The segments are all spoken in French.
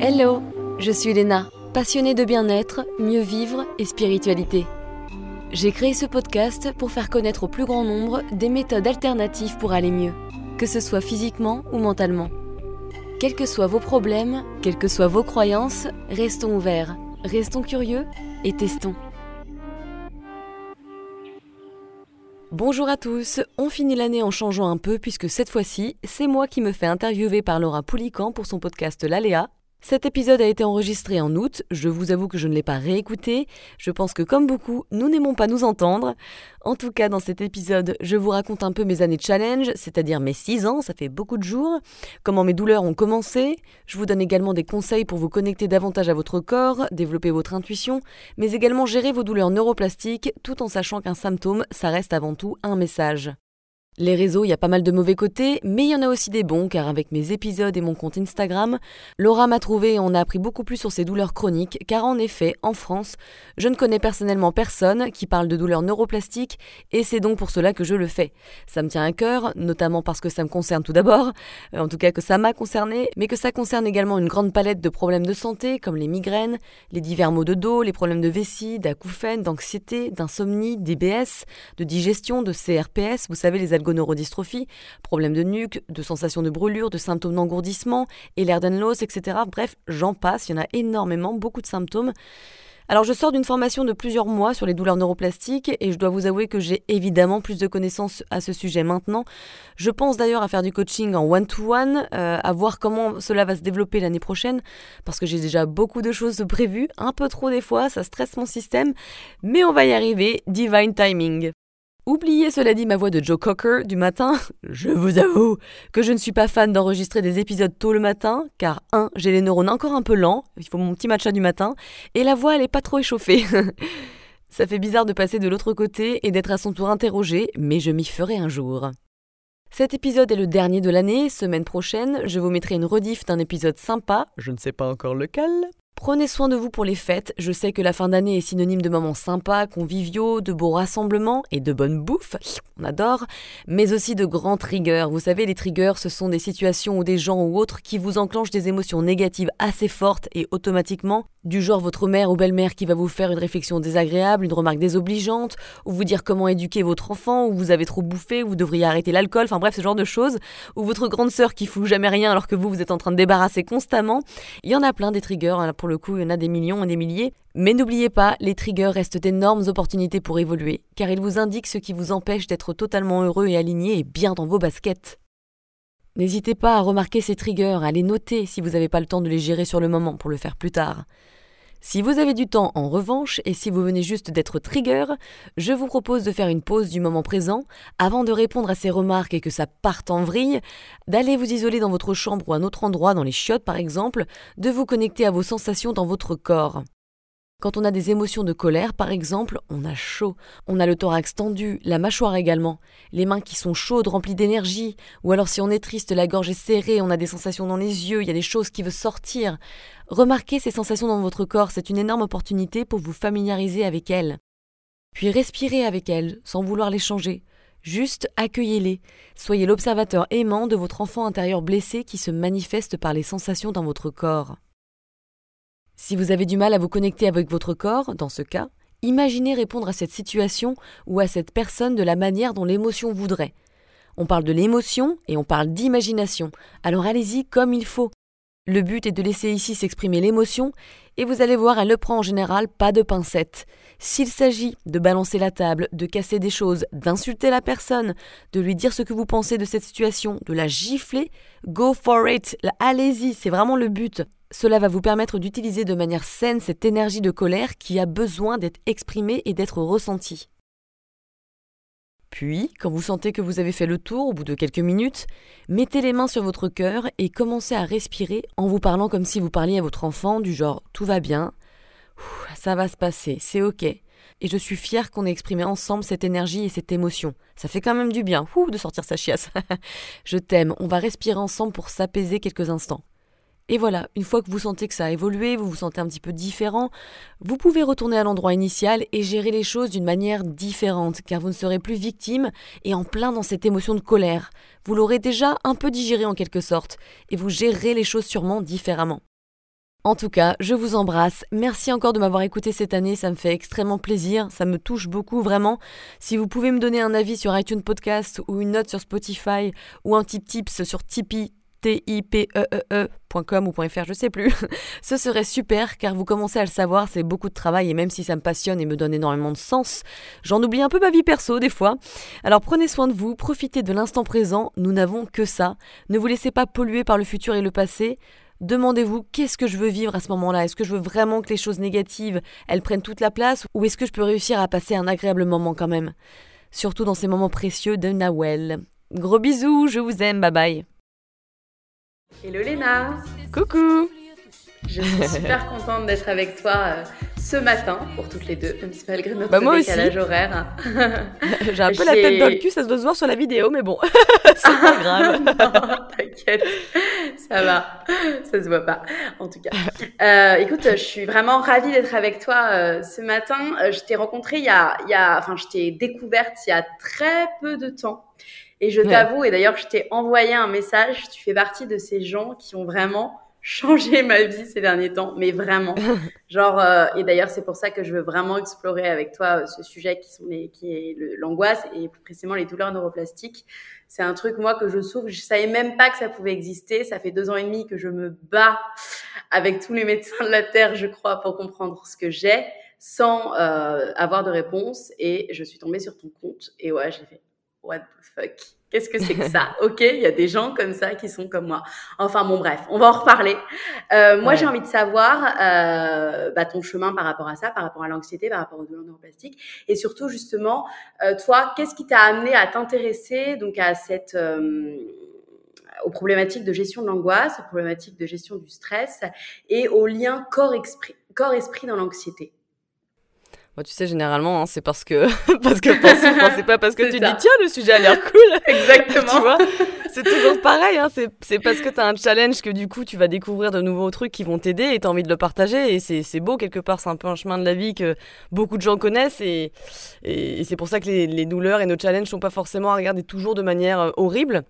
Hello, je suis Léna, passionnée de bien-être, mieux vivre et spiritualité. J'ai créé ce podcast pour faire connaître au plus grand nombre des méthodes alternatives pour aller mieux, que ce soit physiquement ou mentalement. Quels que soient vos problèmes, quelles que soient vos croyances, restons ouverts, restons curieux et testons. Bonjour à tous, on finit l'année en changeant un peu puisque cette fois-ci, c'est moi qui me fais interviewer par Laura Poulican pour son podcast L'Aléa cet épisode a été enregistré en août, je vous avoue que je ne l'ai pas réécouté, je pense que comme beaucoup, nous n'aimons pas nous entendre. En tout cas, dans cet épisode, je vous raconte un peu mes années de challenge, c'est-à-dire mes 6 ans, ça fait beaucoup de jours, comment mes douleurs ont commencé, je vous donne également des conseils pour vous connecter davantage à votre corps, développer votre intuition, mais également gérer vos douleurs neuroplastiques, tout en sachant qu'un symptôme, ça reste avant tout un message. Les réseaux, il y a pas mal de mauvais côtés, mais il y en a aussi des bons, car avec mes épisodes et mon compte Instagram, Laura m'a trouvé et on a appris beaucoup plus sur ses douleurs chroniques, car en effet, en France, je ne connais personnellement personne qui parle de douleurs neuroplastiques, et c'est donc pour cela que je le fais. Ça me tient à cœur, notamment parce que ça me concerne tout d'abord, euh, en tout cas que ça m'a concerné, mais que ça concerne également une grande palette de problèmes de santé, comme les migraines, les divers maux de dos, les problèmes de vessie, d'acouphènes, d'anxiété, d'insomnie, d'IBS, de digestion, de CRPS, vous savez les neurodystrophie, problèmes de nuque, de sensations de brûlure, de symptômes d'engourdissement, Ehlers-Danlos, etc. Bref, j'en passe, il y en a énormément, beaucoup de symptômes. Alors je sors d'une formation de plusieurs mois sur les douleurs neuroplastiques et je dois vous avouer que j'ai évidemment plus de connaissances à ce sujet maintenant. Je pense d'ailleurs à faire du coaching en one-to-one, euh, à voir comment cela va se développer l'année prochaine, parce que j'ai déjà beaucoup de choses prévues, un peu trop des fois, ça stresse mon système, mais on va y arriver, divine timing. Oubliez cela dit ma voix de Joe Cocker du matin. Je vous avoue que je ne suis pas fan d'enregistrer des épisodes tôt le matin, car 1. J'ai les neurones encore un peu lents, il faut mon petit matcha du matin, et la voix elle est pas trop échauffée. Ça fait bizarre de passer de l'autre côté et d'être à son tour interrogé, mais je m'y ferai un jour. Cet épisode est le dernier de l'année, semaine prochaine, je vous mettrai une rediff d'un épisode sympa, je ne sais pas encore lequel, Prenez soin de vous pour les fêtes. Je sais que la fin d'année est synonyme de moments sympas, conviviaux, de beaux rassemblements et de bonne bouffe. On adore. Mais aussi de grands triggers. Vous savez, les triggers, ce sont des situations ou des gens ou autres qui vous enclenchent des émotions négatives assez fortes et automatiquement du genre votre mère ou belle-mère qui va vous faire une réflexion désagréable, une remarque désobligeante, ou vous dire comment éduquer votre enfant, ou vous avez trop bouffé, ou vous devriez arrêter l'alcool, enfin bref, ce genre de choses, ou votre grande sœur qui fout jamais rien alors que vous, vous êtes en train de débarrasser constamment. Il y en a plein des triggers, hein, le coup, il y en a des millions et des milliers. Mais n'oubliez pas, les triggers restent d'énormes opportunités pour évoluer, car ils vous indiquent ce qui vous empêche d'être totalement heureux et aligné et bien dans vos baskets. N'hésitez pas à remarquer ces triggers, à les noter si vous n'avez pas le temps de les gérer sur le moment pour le faire plus tard. Si vous avez du temps en revanche, et si vous venez juste d'être trigger, je vous propose de faire une pause du moment présent, avant de répondre à ces remarques et que ça parte en vrille, d'aller vous isoler dans votre chambre ou un autre endroit, dans les chiottes par exemple, de vous connecter à vos sensations dans votre corps. Quand on a des émotions de colère, par exemple, on a chaud, on a le thorax tendu, la mâchoire également, les mains qui sont chaudes, remplies d'énergie, ou alors si on est triste, la gorge est serrée, on a des sensations dans les yeux, il y a des choses qui veulent sortir. Remarquez ces sensations dans votre corps, c'est une énorme opportunité pour vous familiariser avec elles. Puis respirez avec elles, sans vouloir les changer. Juste accueillez-les. Soyez l'observateur aimant de votre enfant intérieur blessé qui se manifeste par les sensations dans votre corps. Si vous avez du mal à vous connecter avec votre corps, dans ce cas, imaginez répondre à cette situation ou à cette personne de la manière dont l'émotion voudrait. On parle de l'émotion et on parle d'imagination, alors allez-y comme il faut. Le but est de laisser ici s'exprimer l'émotion, et vous allez voir, elle le prend en général pas de pincettes. S'il s'agit de balancer la table, de casser des choses, d'insulter la personne, de lui dire ce que vous pensez de cette situation, de la gifler, go for it, allez-y, c'est vraiment le but. Cela va vous permettre d'utiliser de manière saine cette énergie de colère qui a besoin d'être exprimée et d'être ressentie. Puis, quand vous sentez que vous avez fait le tour au bout de quelques minutes, mettez les mains sur votre cœur et commencez à respirer en vous parlant comme si vous parliez à votre enfant du genre tout va bien, ça va se passer, c'est ok. Et je suis fière qu'on ait exprimé ensemble cette énergie et cette émotion. Ça fait quand même du bien, de sortir sa chiasse. je t'aime, on va respirer ensemble pour s'apaiser quelques instants. Et voilà, une fois que vous sentez que ça a évolué, vous vous sentez un petit peu différent, vous pouvez retourner à l'endroit initial et gérer les choses d'une manière différente, car vous ne serez plus victime et en plein dans cette émotion de colère. Vous l'aurez déjà un peu digéré en quelque sorte, et vous gérerez les choses sûrement différemment. En tout cas, je vous embrasse. Merci encore de m'avoir écouté cette année, ça me fait extrêmement plaisir, ça me touche beaucoup vraiment. Si vous pouvez me donner un avis sur iTunes Podcast ou une note sur Spotify ou un petit tips sur Tipeee, T-I-P-E-E-E.com ou .fr, je sais plus. Ce serait super car vous commencez à le savoir, c'est beaucoup de travail et même si ça me passionne et me donne énormément de sens, j'en oublie un peu ma vie perso des fois. Alors prenez soin de vous, profitez de l'instant présent, nous n'avons que ça. Ne vous laissez pas polluer par le futur et le passé. Demandez-vous qu'est-ce que je veux vivre à ce moment-là? Est-ce que je veux vraiment que les choses négatives, elles prennent toute la place ou est-ce que je peux réussir à passer un agréable moment quand même? Surtout dans ces moments précieux de Nawel. Gros bisous, je vous aime, bye bye. Hello Léna Coucou Je suis super contente d'être avec toi euh, ce matin pour toutes les deux, même si malgré notre bah, décalage horaire. J'ai un peu la tête dans le cul, ça se doit se voir sur la vidéo, mais bon, c'est pas grave. T'inquiète, ça va, ça se voit pas, en tout cas. Euh, écoute, je suis vraiment ravie d'être avec toi euh, ce matin. Je t'ai rencontré il y a, il y a, enfin, je t'ai découverte il y a très peu de temps. Et je t'avoue, et d'ailleurs, je t'ai envoyé un message, tu fais partie de ces gens qui ont vraiment changé ma vie ces derniers temps, mais vraiment. Genre, euh, et d'ailleurs, c'est pour ça que je veux vraiment explorer avec toi euh, ce sujet qui, sont les, qui est l'angoisse et plus précisément les douleurs neuroplastiques. C'est un truc, moi, que je souffre. Je savais même pas que ça pouvait exister. Ça fait deux ans et demi que je me bats avec tous les médecins de la Terre, je crois, pour comprendre ce que j'ai sans euh, avoir de réponse. Et je suis tombée sur ton compte. Et ouais, j'ai fait what the fuck? Qu'est-ce que c'est que ça? Ok, il y a des gens comme ça qui sont comme moi. Enfin bon, bref, on va en reparler. Euh, moi, j'ai envie de savoir euh, bah, ton chemin par rapport à ça, par rapport à l'anxiété, par rapport aux douleurs neuroplastique, et surtout justement, euh, toi, qu'est-ce qui t'a amené à t'intéresser donc à cette euh, aux problématiques de gestion de l'angoisse, aux problématiques de gestion du stress et au lien corps-esprit, corps-esprit dans l'anxiété? Tu sais, généralement, hein, c'est parce que parce que c'est pas parce que tu dis tiens, le sujet a l'air cool. Exactement. tu vois, c'est toujours pareil. Hein, c'est parce que tu as un challenge que du coup, tu vas découvrir de nouveaux trucs qui vont t'aider et tu as envie de le partager. Et c'est beau quelque part. C'est un peu un chemin de la vie que beaucoup de gens connaissent et, et, c'est pour ça que les, les, douleurs et nos challenges sont pas forcément à regarder toujours de manière euh, horrible.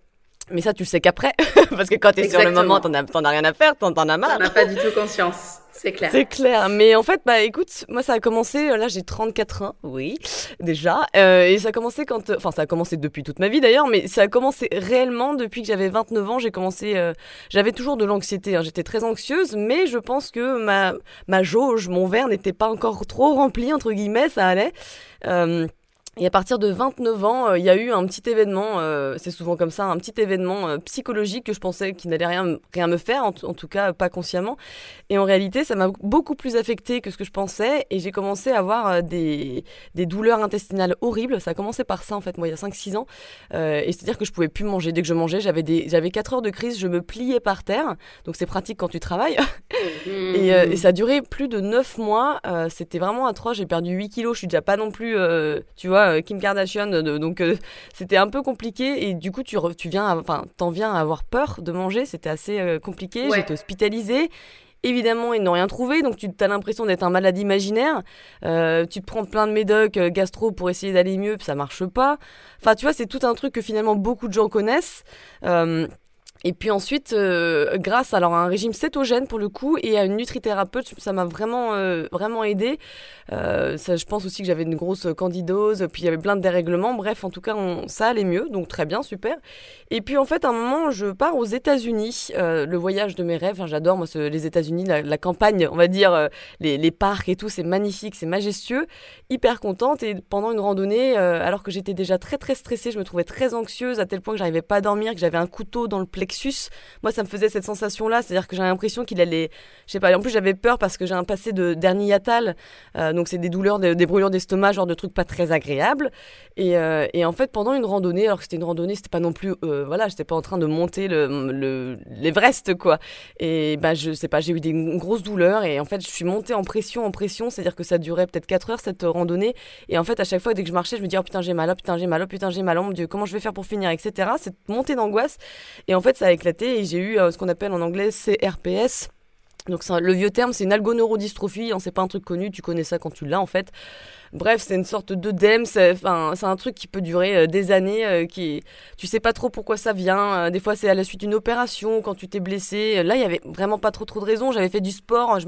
Mais ça, tu le sais qu'après. Parce que quand tu es sur le moment, t'en as, as rien à faire, t'en as marre. On n'a pas du tout conscience. C'est clair. C'est clair. Mais en fait, bah écoute, moi ça a commencé, euh, là j'ai 34 ans, oui, déjà. Euh, et ça a commencé quand. Enfin, ça a commencé depuis toute ma vie d'ailleurs, mais ça a commencé réellement depuis que j'avais 29 ans. J'ai commencé. Euh, j'avais toujours de l'anxiété. Hein. J'étais très anxieuse, mais je pense que ma, ma jauge, mon verre n'était pas encore trop rempli, entre guillemets, ça allait. Et à partir de 29 ans, euh, il y a eu un petit événement, euh, c'est souvent comme ça, un petit événement euh, psychologique que je pensais qu'il n'allait rien, rien me faire, en, tout cas pas consciemment. Et en réalité, ça m'a beaucoup plus affecté que ce que je pensais. Et j'ai commencé à avoir des, des, douleurs intestinales horribles. Ça a commencé par ça, en fait, moi, il y a 5-6 ans. et c'est-à-dire que je pouvais plus manger. Dès que je mangeais, j'avais 4 heures de crise, je me pliais par terre. Donc c'est pratique quand tu travailles. et, et, ça a duré plus de 9 mois. C'était vraiment atroce. J'ai perdu 8 kilos. Je suis déjà pas non plus, tu vois euh, Kim Kardashian, donc euh, c'était un peu compliqué et du coup tu, tu viens, enfin t'en viens à avoir peur de manger, c'était assez euh, compliqué. J'étais hospitalisée. Évidemment, ils n'ont rien trouvé, donc tu as l'impression d'être un malade imaginaire. tu te prends plein de médocs gastro pour essayer d'aller mieux, puis ça marche pas. Enfin, tu vois, c'est tout un truc que finalement beaucoup de gens connaissent. Et puis ensuite, euh, grâce alors, à un régime cétogène pour le coup et à une nutrithérapeute, ça m'a vraiment, euh, vraiment aidé. Euh, je pense aussi que j'avais une grosse candidose, puis il y avait plein de dérèglements. Bref, en tout cas, ça allait mieux, donc très bien, super. Et puis en fait, à un moment, je pars aux États-Unis, le voyage de mes rêves. J'adore les États-Unis, la, campagne, on va dire, les, les, parcs et tout, c'est magnifique, c'est majestueux. Hyper contente et pendant une randonnée, alors que j'étais déjà très très stressée, je me trouvais très anxieuse à tel point que j'arrivais pas à dormir, que j'avais un couteau dans le plexus moi, ça me faisait cette sensation-là, c'est-à-dire que j'ai l'impression qu'il allait, je sais pas. En plus, j'avais peur parce que j'ai un passé de dernier euh, donc c'est des douleurs, des, brûlures d'estomac, genre de trucs pas très agréables. Et, euh, et en fait, pendant une randonnée, alors que c'était une randonnée, c'était pas non plus, euh, voilà, j'étais pas en train de monter le l'Everest, quoi. Et bah, je sais pas, j'ai eu des grosses douleurs et en fait, je suis montée en pression, en pression, c'est-à-dire que ça durait peut-être 4 heures cette randonnée. Et en fait, à chaque fois, dès que je marchais, je me disais, oh putain, j'ai mal, oh putain, j'ai mal, oh putain, j'ai mal, oh mon dieu, comment je vais faire pour finir, etc. Cette montée d'angoisse. Et en fait, ça a éclaté et j'ai eu euh, ce qu'on appelle en anglais CRPS. Donc le vieux terme, c'est une algoneurodystrophie, hein, c'est pas un truc connu, tu connais ça quand tu l'as en fait. Bref, c'est une sorte d'œdème. C'est un truc qui peut durer des années. qui, tu sais pas trop pourquoi ça vient. des fois, c'est à la suite d'une opération, quand tu t'es blessé. Là, il y avait vraiment pas trop trop de raisons. J'avais fait du sport. Je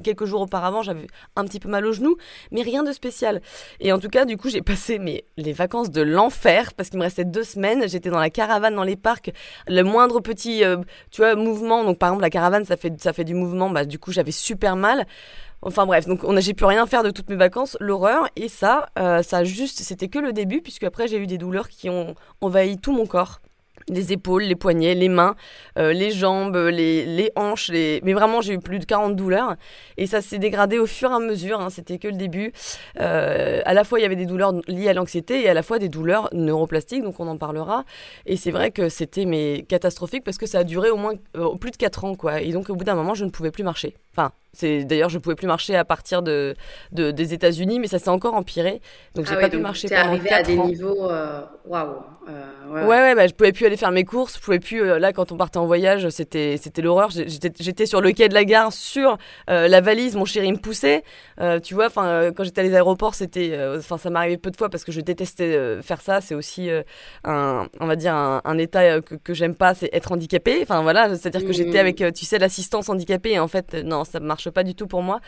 quelques jours auparavant, j'avais un petit peu mal au genou, mais rien de spécial. Et en tout cas, du coup, j'ai passé mais, les vacances de l'enfer parce qu'il me restait deux semaines. J'étais dans la caravane dans les parcs. Le moindre petit, tu vois, mouvement. Donc, par exemple, la caravane, ça fait, ça fait du mouvement. Bah, du coup, j'avais super mal. Enfin bref, donc on j'ai pu rien faire de toutes mes vacances, l'horreur. Et ça, euh, ça juste, c'était que le début, puisque après j'ai eu des douleurs qui ont envahi tout mon corps les épaules, les poignets, les mains, euh, les jambes, les, hanches, mais vraiment j'ai eu plus de 40 douleurs et ça s'est dégradé au fur et à mesure, hein. c'était que le début. Euh, à la fois il y avait des douleurs liées à l'anxiété et à la fois des douleurs neuroplastiques, donc on en parlera. Et c'est vrai que c'était catastrophique parce que ça a duré au moins plus de 4 ans quoi. Et donc au bout d'un moment je ne pouvais plus marcher. Enfin c'est d'ailleurs je pouvais plus marcher à partir de, des États-Unis, mais ça s'est encore empiré. Donc ah j'ai pas pu marcher pendant arrivé à des niveaux euh, waouh. ouais ouais, ouais bah, je pouvais plus aller faire mes courses, je pouvais plus euh, là quand on partait en voyage, c'était c'était l'horreur. J'étais sur le quai de la gare sur euh, la valise, mon chéri me poussait. tu vois, enfin quand j'étais à les aéroports, c'était enfin ça m'arrivait peu de fois parce que je détestais faire ça. C'est aussi un on va dire un, état que, que j'aime pas, c'est être handicapé. Enfin voilà, c'est-à-dire que j'étais mmh. avec tu sais l'assistance handicapée et en fait non ça marche pas du tout pour moi.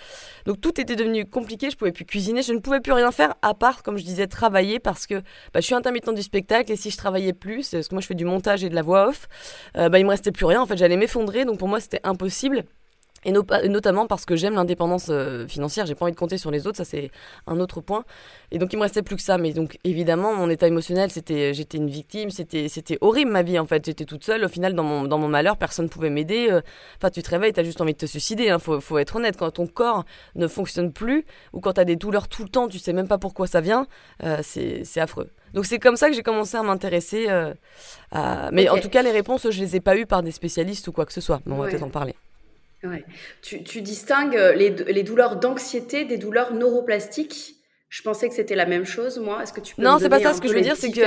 Donc tout était devenu compliqué, je pouvais plus cuisiner, je ne pouvais plus rien faire à part, comme je disais, travailler parce que bah, je suis intermittent du spectacle et si je travaillais plus, parce que moi je fais du montage et de la voix off, euh, bah, il me restait plus rien. En fait, j'allais m'effondrer, donc pour moi c'était impossible. Et notamment parce que j'aime l'indépendance euh, financière, j'ai pas envie de compter sur les autres, ça c'est un autre point. Et donc il me restait plus que ça, mais donc évidemment mon état émotionnel, c'était, j'étais une victime, c'était, c'était horrible ma vie en fait, j'étais toute seule. Au final dans mon, dans mon malheur, personne ne pouvait m'aider. Euh. Enfin tu te réveilles, t'as juste envie de te suicider, hein, faut, faut être honnête. Quand ton corps ne fonctionne plus ou quand t'as des douleurs tout le temps, tu sais même pas pourquoi ça vient, euh, c'est, affreux. Donc c'est comme ça que j'ai commencé à m'intéresser. à... Mais en tout cas les réponses, je les ai pas eues par des spécialistes ou quoi que ce soit. on va peut-être en parler. Ouais. Tu, tu, distingues euh, les, les douleurs d'anxiété des douleurs neuroplastiques? Je pensais que c'était la même chose, moi. Est-ce que tu peux Non, c'est pas ça. Ce que je veux dire, c'est que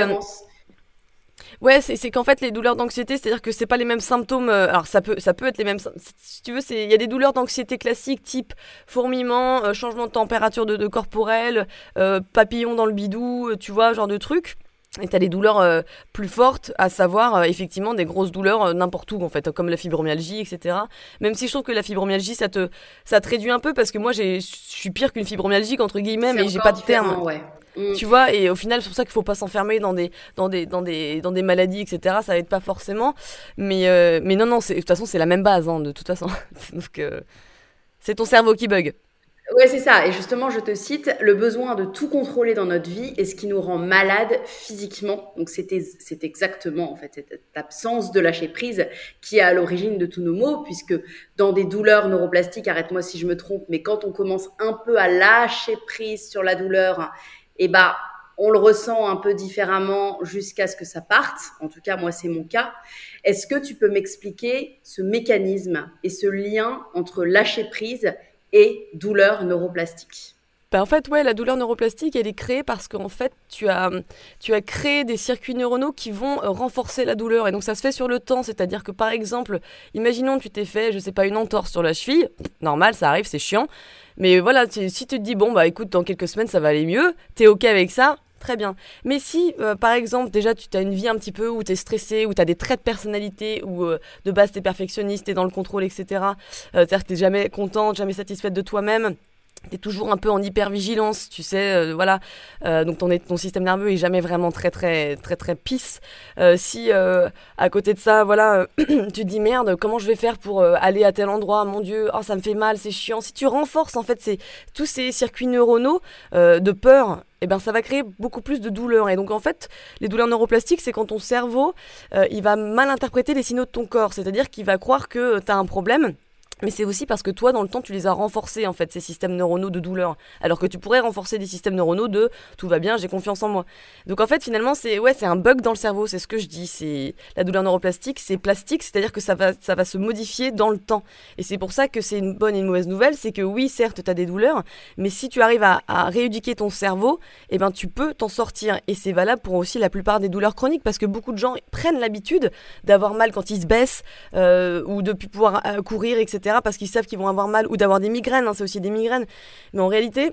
Ouais, c'est qu'en fait les douleurs d'anxiété, c'est-à-dire que c'est pas les mêmes symptômes. Euh, alors ça peut, ça peut être les mêmes. Si tu veux, il y a des douleurs d'anxiété classiques type fourmillement, euh, changement de température de, de corporelle, papillon dans le bidou, tu vois, genre de trucs. Et t'as des douleurs euh, plus fortes, à savoir euh, effectivement des grosses douleurs euh, n'importe où en fait, comme la fibromyalgie, etc. Même si je trouve que la fibromyalgie, ça te, ça te réduit un peu parce que moi, je suis pire qu'une fibromyalgie entre guillemets, mais j'ai pas de terme. Ouais. Mm. Tu vois, et au final, c'est pour ça qu'il faut pas s'enfermer dans des, dans des, dans des, dans des maladies, etc. Ça aide pas forcément, mais, mais non, non, de toute façon, c'est la même base, hein, de toute façon. Donc, c'est ton cerveau qui bug. Ouais, c'est ça. Et justement, je te cite, le besoin de tout contrôler dans notre vie est ce qui nous rend malade physiquement. Donc, c'est exactement, en fait, cette absence de lâcher prise qui est à l'origine de tous nos maux, puisque dans des douleurs neuroplastiques, arrête-moi si je me trompe, mais quand on commence un peu à lâcher prise sur la douleur, eh ben, on le ressent un peu différemment jusqu'à ce que ça parte. En tout cas, moi, c'est mon cas. Est-ce que tu peux m'expliquer ce mécanisme et ce lien entre lâcher prise et douleur neuroplastique. Ben en fait, ouais, la douleur neuroplastique, elle est créée parce qu'en fait, tu as, tu as créé des circuits neuronaux qui vont euh, renforcer la douleur. Et donc, ça se fait sur le temps. C'est-à-dire que, par exemple, imaginons que tu t'es fait, je sais pas, une entorse sur la cheville. Normal, ça arrive, c'est chiant. Mais voilà, si tu te dis, bon, bah écoute, dans quelques semaines, ça va aller mieux, t'es OK avec ça, très bien. Mais si, euh, par exemple, déjà tu as une vie un petit peu où tu es stressé, où tu as des traits de personnalité, où euh, de base tu es perfectionniste, tu es dans le contrôle, etc. Euh, c'est-à-dire que tu jamais contente, jamais satisfaite de toi-même. Tu es toujours un peu en hypervigilance, tu sais, voilà. donc ton, système nerveux est jamais vraiment très très très très pisse. si à côté de ça, voilà, tu te dis merde, comment je vais faire pour aller à tel endroit? Mon Dieu, oh ça me fait mal, c'est chiant. Si tu renforces en fait tous ces circuits neuronaux de peur eh ben, ça va créer beaucoup plus de douleurs. Et donc, en fait, les douleurs neuroplastiques, c'est quand ton cerveau, euh, il va mal interpréter les signaux de ton corps. C'est-à-dire qu'il va croire que tu as un problème mais c'est aussi parce que toi, dans le temps, tu les as renforcés, en fait, ces systèmes neuronaux de douleur. Alors que tu pourrais renforcer des systèmes neuronaux de tout va bien, j'ai confiance en moi. Donc en fait, finalement, c'est ouais, un bug dans le cerveau, c'est ce que je dis. C'est la douleur neuroplastique, c'est plastique, c'est-à-dire que ça va, ça va se modifier dans le temps. Et c'est pour ça que c'est une bonne et une mauvaise nouvelle, c'est que oui, certes, tu as des douleurs, mais si tu arrives à, rééduquer ton cerveau, eh ben, tu peux t'en sortir. Et c'est valable pour aussi la plupart des douleurs chroniques, parce que beaucoup de gens prennent l'habitude d'avoir mal quand ils se baissent, euh, ou de pouvoir euh, courir, etc parce qu'ils savent qu'ils vont avoir mal ou d'avoir des migraines, hein, c'est aussi des migraines. Mais en réalité,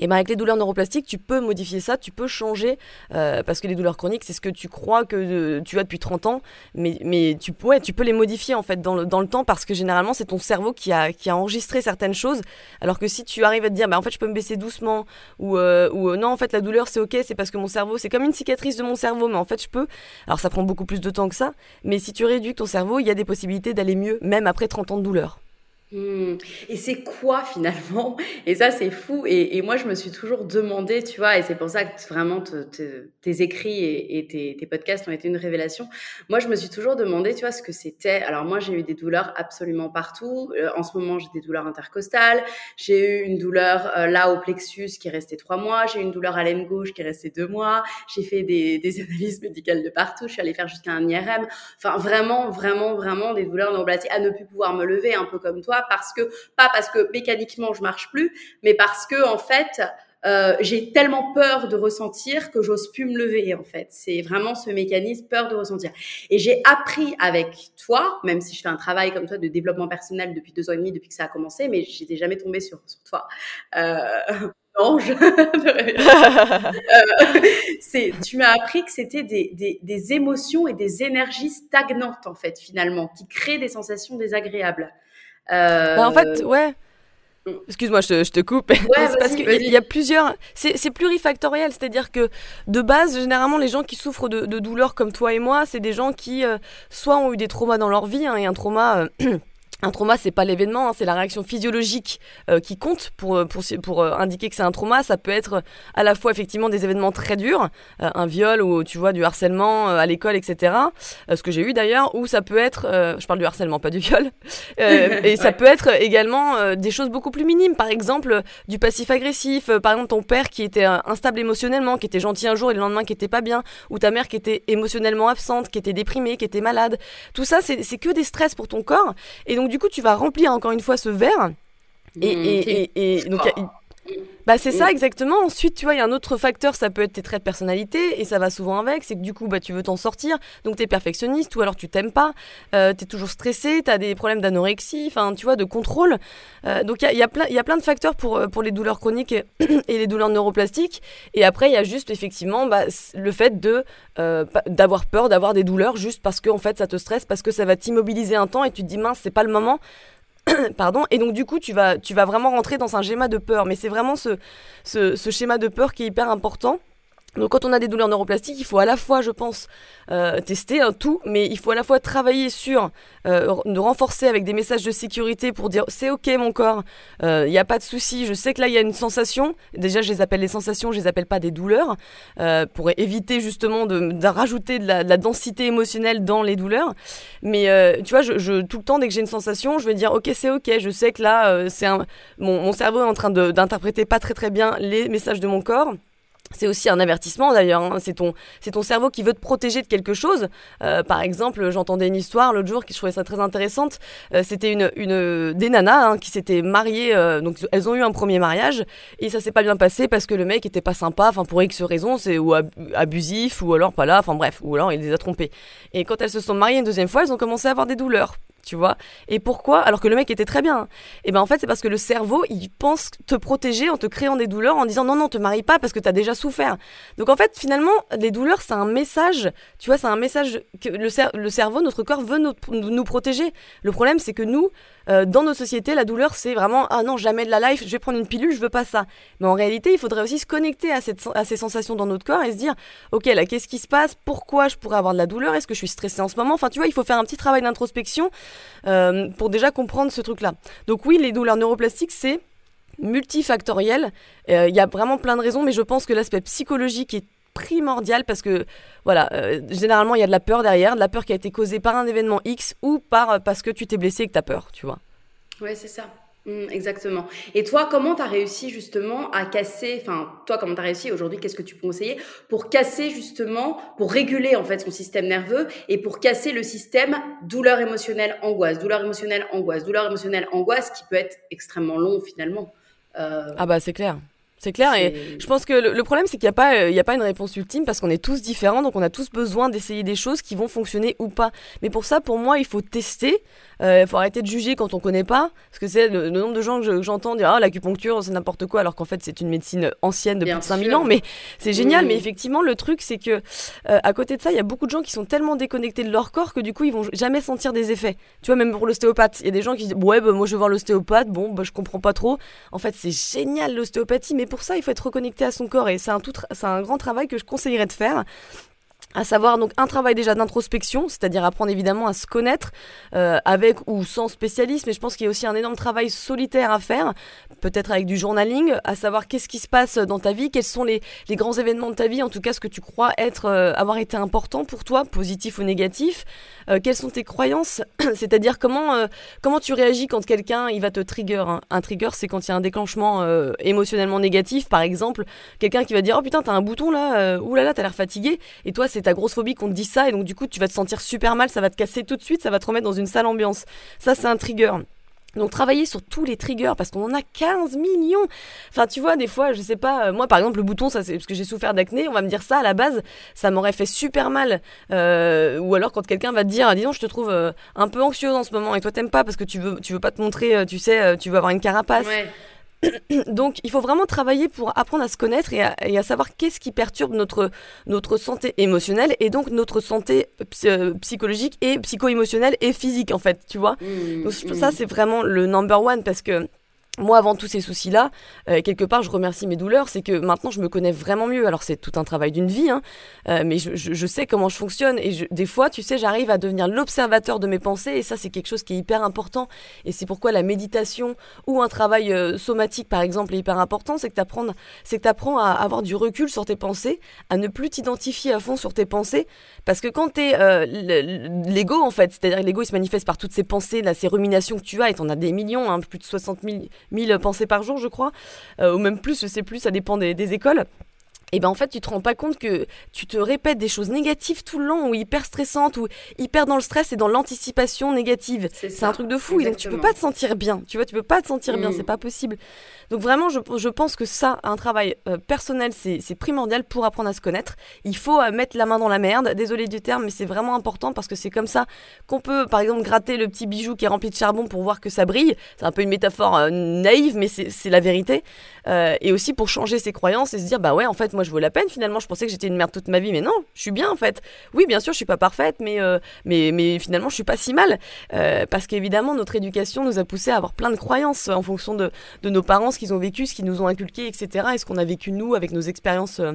et ben avec les douleurs neuroplastiques, tu peux modifier ça, tu peux changer, euh, parce que les douleurs chroniques, c'est ce que tu crois que euh, tu as depuis 30 ans, mais, mais tu, ouais, tu peux les modifier en fait dans le, dans le temps, parce que généralement c'est ton cerveau qui a, qui a enregistré certaines choses, alors que si tu arrives à te dire, bah, en fait je peux me baisser doucement, ou, euh, ou non, en fait la douleur c'est ok, c'est parce que mon cerveau, c'est comme une cicatrice de mon cerveau, mais en fait je peux, alors ça prend beaucoup plus de temps que ça, mais si tu réduis ton cerveau, il y a des possibilités d'aller mieux, même après 30 ans de douleur. Mmh. Et c'est quoi finalement? Et ça, c'est fou. Et, et, moi, je me suis toujours demandé, tu vois, et c'est pour ça que vraiment tes écrits et, tes, podcasts ont été une révélation. Moi, je me suis toujours demandé, tu vois, ce que c'était. Alors, moi, j'ai eu des douleurs absolument partout. Euh, en ce moment, j'ai des douleurs intercostales. J'ai eu une douleur euh, là au plexus qui est restée trois mois. J'ai eu une douleur à l'aine gauche qui est restée deux mois. J'ai fait des, analyses médicales de partout. Je suis allée faire jusqu'à un IRM. Enfin, vraiment, vraiment, vraiment des douleurs neuroplastiques à ne plus pouvoir me lever, un peu comme toi parce que pas parce que mécaniquement je marche plus, mais parce que en fait euh, j'ai tellement peur de ressentir que j'ose plus me lever en fait. C'est vraiment ce mécanisme peur de ressentir. Et j'ai appris avec toi, même si je fais un travail comme toi de développement personnel depuis deux ans et demi depuis que ça a commencé, mais j'étais jamais tombée sur, sur toi. Euh, ange. Euh, c'est, tu m'as appris que c'était des, des, des émotions et des énergies stagnantes en fait finalement, qui créent des sensations désagréables. Bah, en fait, ouais. Excuse-moi, je te, je te coupe. parce qu'il y, a plusieurs. C'est plurifactoriel, c'est-à-dire que de base, généralement, les gens qui souffrent de, de douleurs comme toi et moi, c'est des gens qui euh, soit ont eu des traumas dans leur vie, hein, et un trauma. Euh, un trauma, c'est pas l'événement, hein, c'est la réaction physiologique euh, qui compte pour, euh, pour, pour euh, indiquer que c'est un trauma. Ça peut être à la fois effectivement des événements très durs, un viol ou tu vois du harcèlement à l'école, etc. ce que j'ai eu d'ailleurs, ou ça peut être, je parle du harcèlement, pas du viol, et ça peut être également des choses beaucoup plus minimes. Par exemple, du passif agressif. par exemple, ton père qui était instable émotionnellement, qui était gentil un jour et le lendemain qui était pas bien, ou ta mère qui était émotionnellement absente, qui était déprimée, qui était malade. Tout ça, c'est que des stress pour ton corps. Et donc du coup, tu vas remplir encore une fois ce verre. Et, mmh, et, et, donc, bah c'est ça exactement. Ensuite, tu vois, il y a un autre facteur, ça peut être tes traits de personnalité et ça va souvent avec, c'est que du coup, bah tu veux t'en sortir, donc tu es perfectionniste ou alors tu t'aimes pas, euh, tu es toujours stressé, tu as des problèmes d'anorexie, enfin, tu vois, de contrôle. Euh, donc il y a, y, a plein, y a plein de facteurs pour, pour les douleurs chroniques et, les douleurs neuroplastiques. Et après, il y a juste effectivement bah, le fait de euh, d'avoir peur d'avoir des douleurs juste parce que en fait ça te stresse, parce que ça va t'immobiliser un temps et tu te dis mince, c'est pas le moment. Pardon. Et donc, du coup, tu vas, tu vas vraiment rentrer dans un schéma de peur. Mais c'est vraiment ce, ce, ce, schéma de peur qui est hyper important. Donc quand on a des douleurs neuroplastiques, il faut à la fois, je pense, euh, tester un tout, mais il faut à la fois travailler sur euh, de renforcer avec des messages de sécurité pour dire c'est ok mon corps, il euh, n'y a pas de souci, je sais que là il y a une sensation. Déjà je les appelle les sensations, je les appelle pas des douleurs, pour éviter justement de, rajouter de la, densité émotionnelle dans les douleurs. Mais tu vois, tout le temps dès que j'ai une sensation, je vais dire ok c'est ok, je sais que là c'est mon, mon cerveau est en train d'interpréter pas très très bien les messages de mon corps. C'est aussi un avertissement d'ailleurs, hein. c'est ton, ton cerveau qui veut te protéger de quelque chose. Euh, par exemple, j'entendais une histoire l'autre jour qui je trouvais ça très intéressante. Euh, c'était une, une, des nanas hein, qui s'étaient mariées, euh, donc elles ont eu un premier mariage et ça s'est pas bien passé parce que le mec était pas sympa, enfin pour X raisons, c'est ou abusif ou alors pas là, enfin bref, ou alors il les a trompées. Et quand elles se sont mariées une deuxième fois, elles ont commencé à avoir des douleurs tu vois. Et pourquoi? Alors que le mec était très bien. Et ben en fait, c'est parce que le cerveau, il pense te protéger en te créant des douleurs, en disant non, non, te marie pas parce que tu as déjà souffert. Donc en fait, finalement, les douleurs, c'est un message, tu vois, c'est un message que le, cerveau, notre corps veut nous protéger. Le problème, c'est que nous, euh, dans nos sociétés, la douleur, c'est vraiment ah non, jamais de la life, je vais prendre une pilule, je veux pas ça. Mais en réalité, il faudrait aussi se connecter à, cette, à ces sensations dans notre corps et se dire ok, là, qu'est-ce qui se passe? Pourquoi je pourrais avoir de la douleur? Est-ce que je suis stressée en ce moment? Enfin, tu vois, il faut faire un petit travail d'introspection euh, pour déjà comprendre ce truc-là. Donc oui, les douleurs neuroplastiques, c'est multifactoriel. Euh, il y a vraiment plein de raisons, mais je pense que l'aspect psychologique est primordial parce que voilà, euh, généralement il y a de la peur derrière, de la peur qui a été causée par un événement X ou par parce que tu t'es blessé et que tu as peur, tu vois. Ouais, c'est ça. Mmh, exactement. Et toi, comment tu as réussi justement à casser, enfin, toi, comment tu as réussi aujourd'hui, qu'est-ce que tu peux conseiller pour casser justement, pour réguler en fait son système nerveux et pour casser le système douleur émotionnelle, angoisse, douleur émotionnelle, angoisse, douleur émotionnelle, angoisse, qui peut être extrêmement long finalement. Euh... Ah bah c'est clair. C'est clair, et je pense que le, problème, c'est qu'il n'y a, pas, euh, il y a pas une réponse ultime parce qu'on est tous différents, donc on a tous besoin d'essayer des choses qui vont fonctionner ou pas. Mais pour ça, pour moi, il faut tester, il euh, faut arrêter de juger quand on connaît pas, parce que c'est le, nombre de gens que j'entends dire ah l'acupuncture c'est n'importe quoi, alors qu'en fait c'est une médecine ancienne de plus de 5000 ans, mais c'est génial. Mais effectivement, le truc c'est que euh, à côté de ça, il y a beaucoup de gens qui sont tellement déconnectés de leur corps que du coup ils vont jamais sentir des effets. Tu vois, même pour l'ostéopathe, il y a des gens qui disent ouais bah, moi je vais voir l'ostéopathe, bon bah je comprends pas trop. En fait c'est génial l'ostéopathie, mais pour ça il faut être reconnecté à son corps et c'est un, tout c'est un grand travail que je conseillerais de faire à savoir donc un travail déjà d'introspection, c'est-à-dire apprendre évidemment à se connaître euh, avec ou sans spécialiste, mais je pense qu'il y a aussi un énorme travail solitaire à faire, peut-être avec du journaling, à savoir qu'est-ce qui se passe dans ta vie, quels sont les, les, grands événements de ta vie, en tout cas ce que tu crois être euh, avoir été important pour toi, positif ou négatif, euh, quelles sont tes croyances, c'est-à-dire comment comment tu réagis quand quelqu'un il va te trigger. Hein. Un trigger c'est quand il y a un déclenchement émotionnellement négatif, par exemple, quelqu'un qui va dire oh putain t'as un bouton là, oulala là là, t'as l'air fatigué, et toi c'est c'est ta grosse phobie qu'on te dit ça et donc du coup tu vas te sentir super mal, ça va te casser tout de suite, ça va te remettre dans une sale ambiance. Ça c'est un trigger. Donc travailler sur tous les triggers parce qu'on en a 15 millions. Enfin tu vois des fois je sais pas euh, moi par exemple le bouton ça c'est parce que j'ai souffert d'acné on va me dire ça à la base ça m'aurait fait super mal euh, ou alors quand quelqu'un va te dire disons je te trouve euh, un peu anxieuse en ce moment et toi t'aimes pas parce que tu veux tu veux pas te montrer tu sais tu veux avoir une carapace. Donc, il faut vraiment travailler pour apprendre à se connaître et à, savoir qu'est-ce qui perturbe notre, notre santé émotionnelle et donc notre santé euh, psychologique et psycho-émotionnelle et physique, en fait, tu vois. Mmh, donc, ça, mmh. c'est vraiment le number one parce que moi, avant tous ces soucis-là, euh, quelque part, je remercie mes douleurs, c'est que maintenant, je me connais vraiment mieux. Alors, c'est tout un travail d'une vie, hein, euh, mais je, sais comment je fonctionne. Et des fois, tu sais, j'arrive à devenir l'observateur de mes pensées, et ça, c'est quelque chose qui est hyper important. Et c'est pourquoi la méditation ou un travail euh, somatique, par exemple, est hyper important. C'est que tu apprends, apprends à avoir du recul sur tes pensées, à ne plus t'identifier à fond sur tes pensées. Parce que quand tu es l'ego, en fait, c'est-à-dire l'ego, il se manifeste par toutes ces pensées, là, ces ruminations que tu as, et tu en as des millions, hein, plus de 60 000 1000 pensées par jour, je crois, euh, ou même plus, je sais plus, ça dépend des écoles et ben en fait tu te rends pas compte que tu te répètes des choses négatives tout le long ou hyper stressantes ou hyper dans le stress et dans l'anticipation négative. C'est un truc de fou et donc tu peux pas te sentir bien. Tu vois tu peux pas te sentir bien mm. c'est pas possible. Donc vraiment je, je, pense que ça un travail euh, personnel c'est primordial pour apprendre à se connaître. Il faut euh, mettre la main dans la merde. Désolé du terme mais c'est vraiment important parce que c'est comme ça qu'on peut par exemple gratter le petit bijou qui est rempli de charbon pour voir que ça brille. C'est un peu une métaphore euh, naïve mais c'est la vérité. Et aussi pour changer ses croyances et se dire bah ouais en fait moi je vaux la peine finalement. Je pensais que j'étais une merde toute ma vie, mais non, je suis bien en fait. Oui, bien sûr, je suis pas parfaite, mais, euh, finalement, je suis pas si mal. Euh, parce qu'évidemment, notre éducation nous a poussé à avoir plein de croyances en fonction de, nos parents, ce qu'ils ont vécu, ce qu'ils nous ont inculqué, etc. Et ce qu'on a vécu nous avec nos expériences. Euh,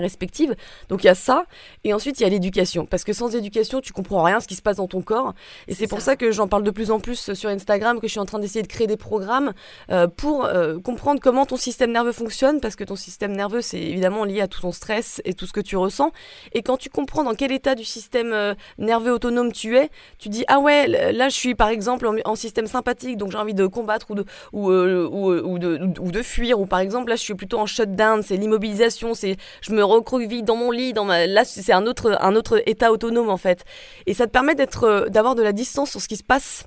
respectives. Donc il y a ça, et ensuite il y a l'éducation, parce que sans éducation, tu comprends rien ce qui se passe dans ton corps, et c'est pour ça. que j'en parle de plus en plus sur Instagram, que je suis en train d'essayer de créer des programmes euh, pour euh, comprendre comment ton système nerveux fonctionne, parce que ton système nerveux, c'est évidemment lié à tout ton stress et tout ce que tu ressens, et quand tu comprends dans quel état du système euh, nerveux autonome tu es, tu dis, ah ouais, là je suis par exemple en, système sympathique, donc j'ai envie de combattre ou de, ou, ou, de, ou de fuir, ou par exemple là je suis plutôt en shutdown, c'est l'immobilisation, c'est je me recroqueville dans mon lit, dans ma... là c'est un autre, un autre état autonome en fait. Et ça te permet d'être, euh, d'avoir de la distance sur ce qui se passe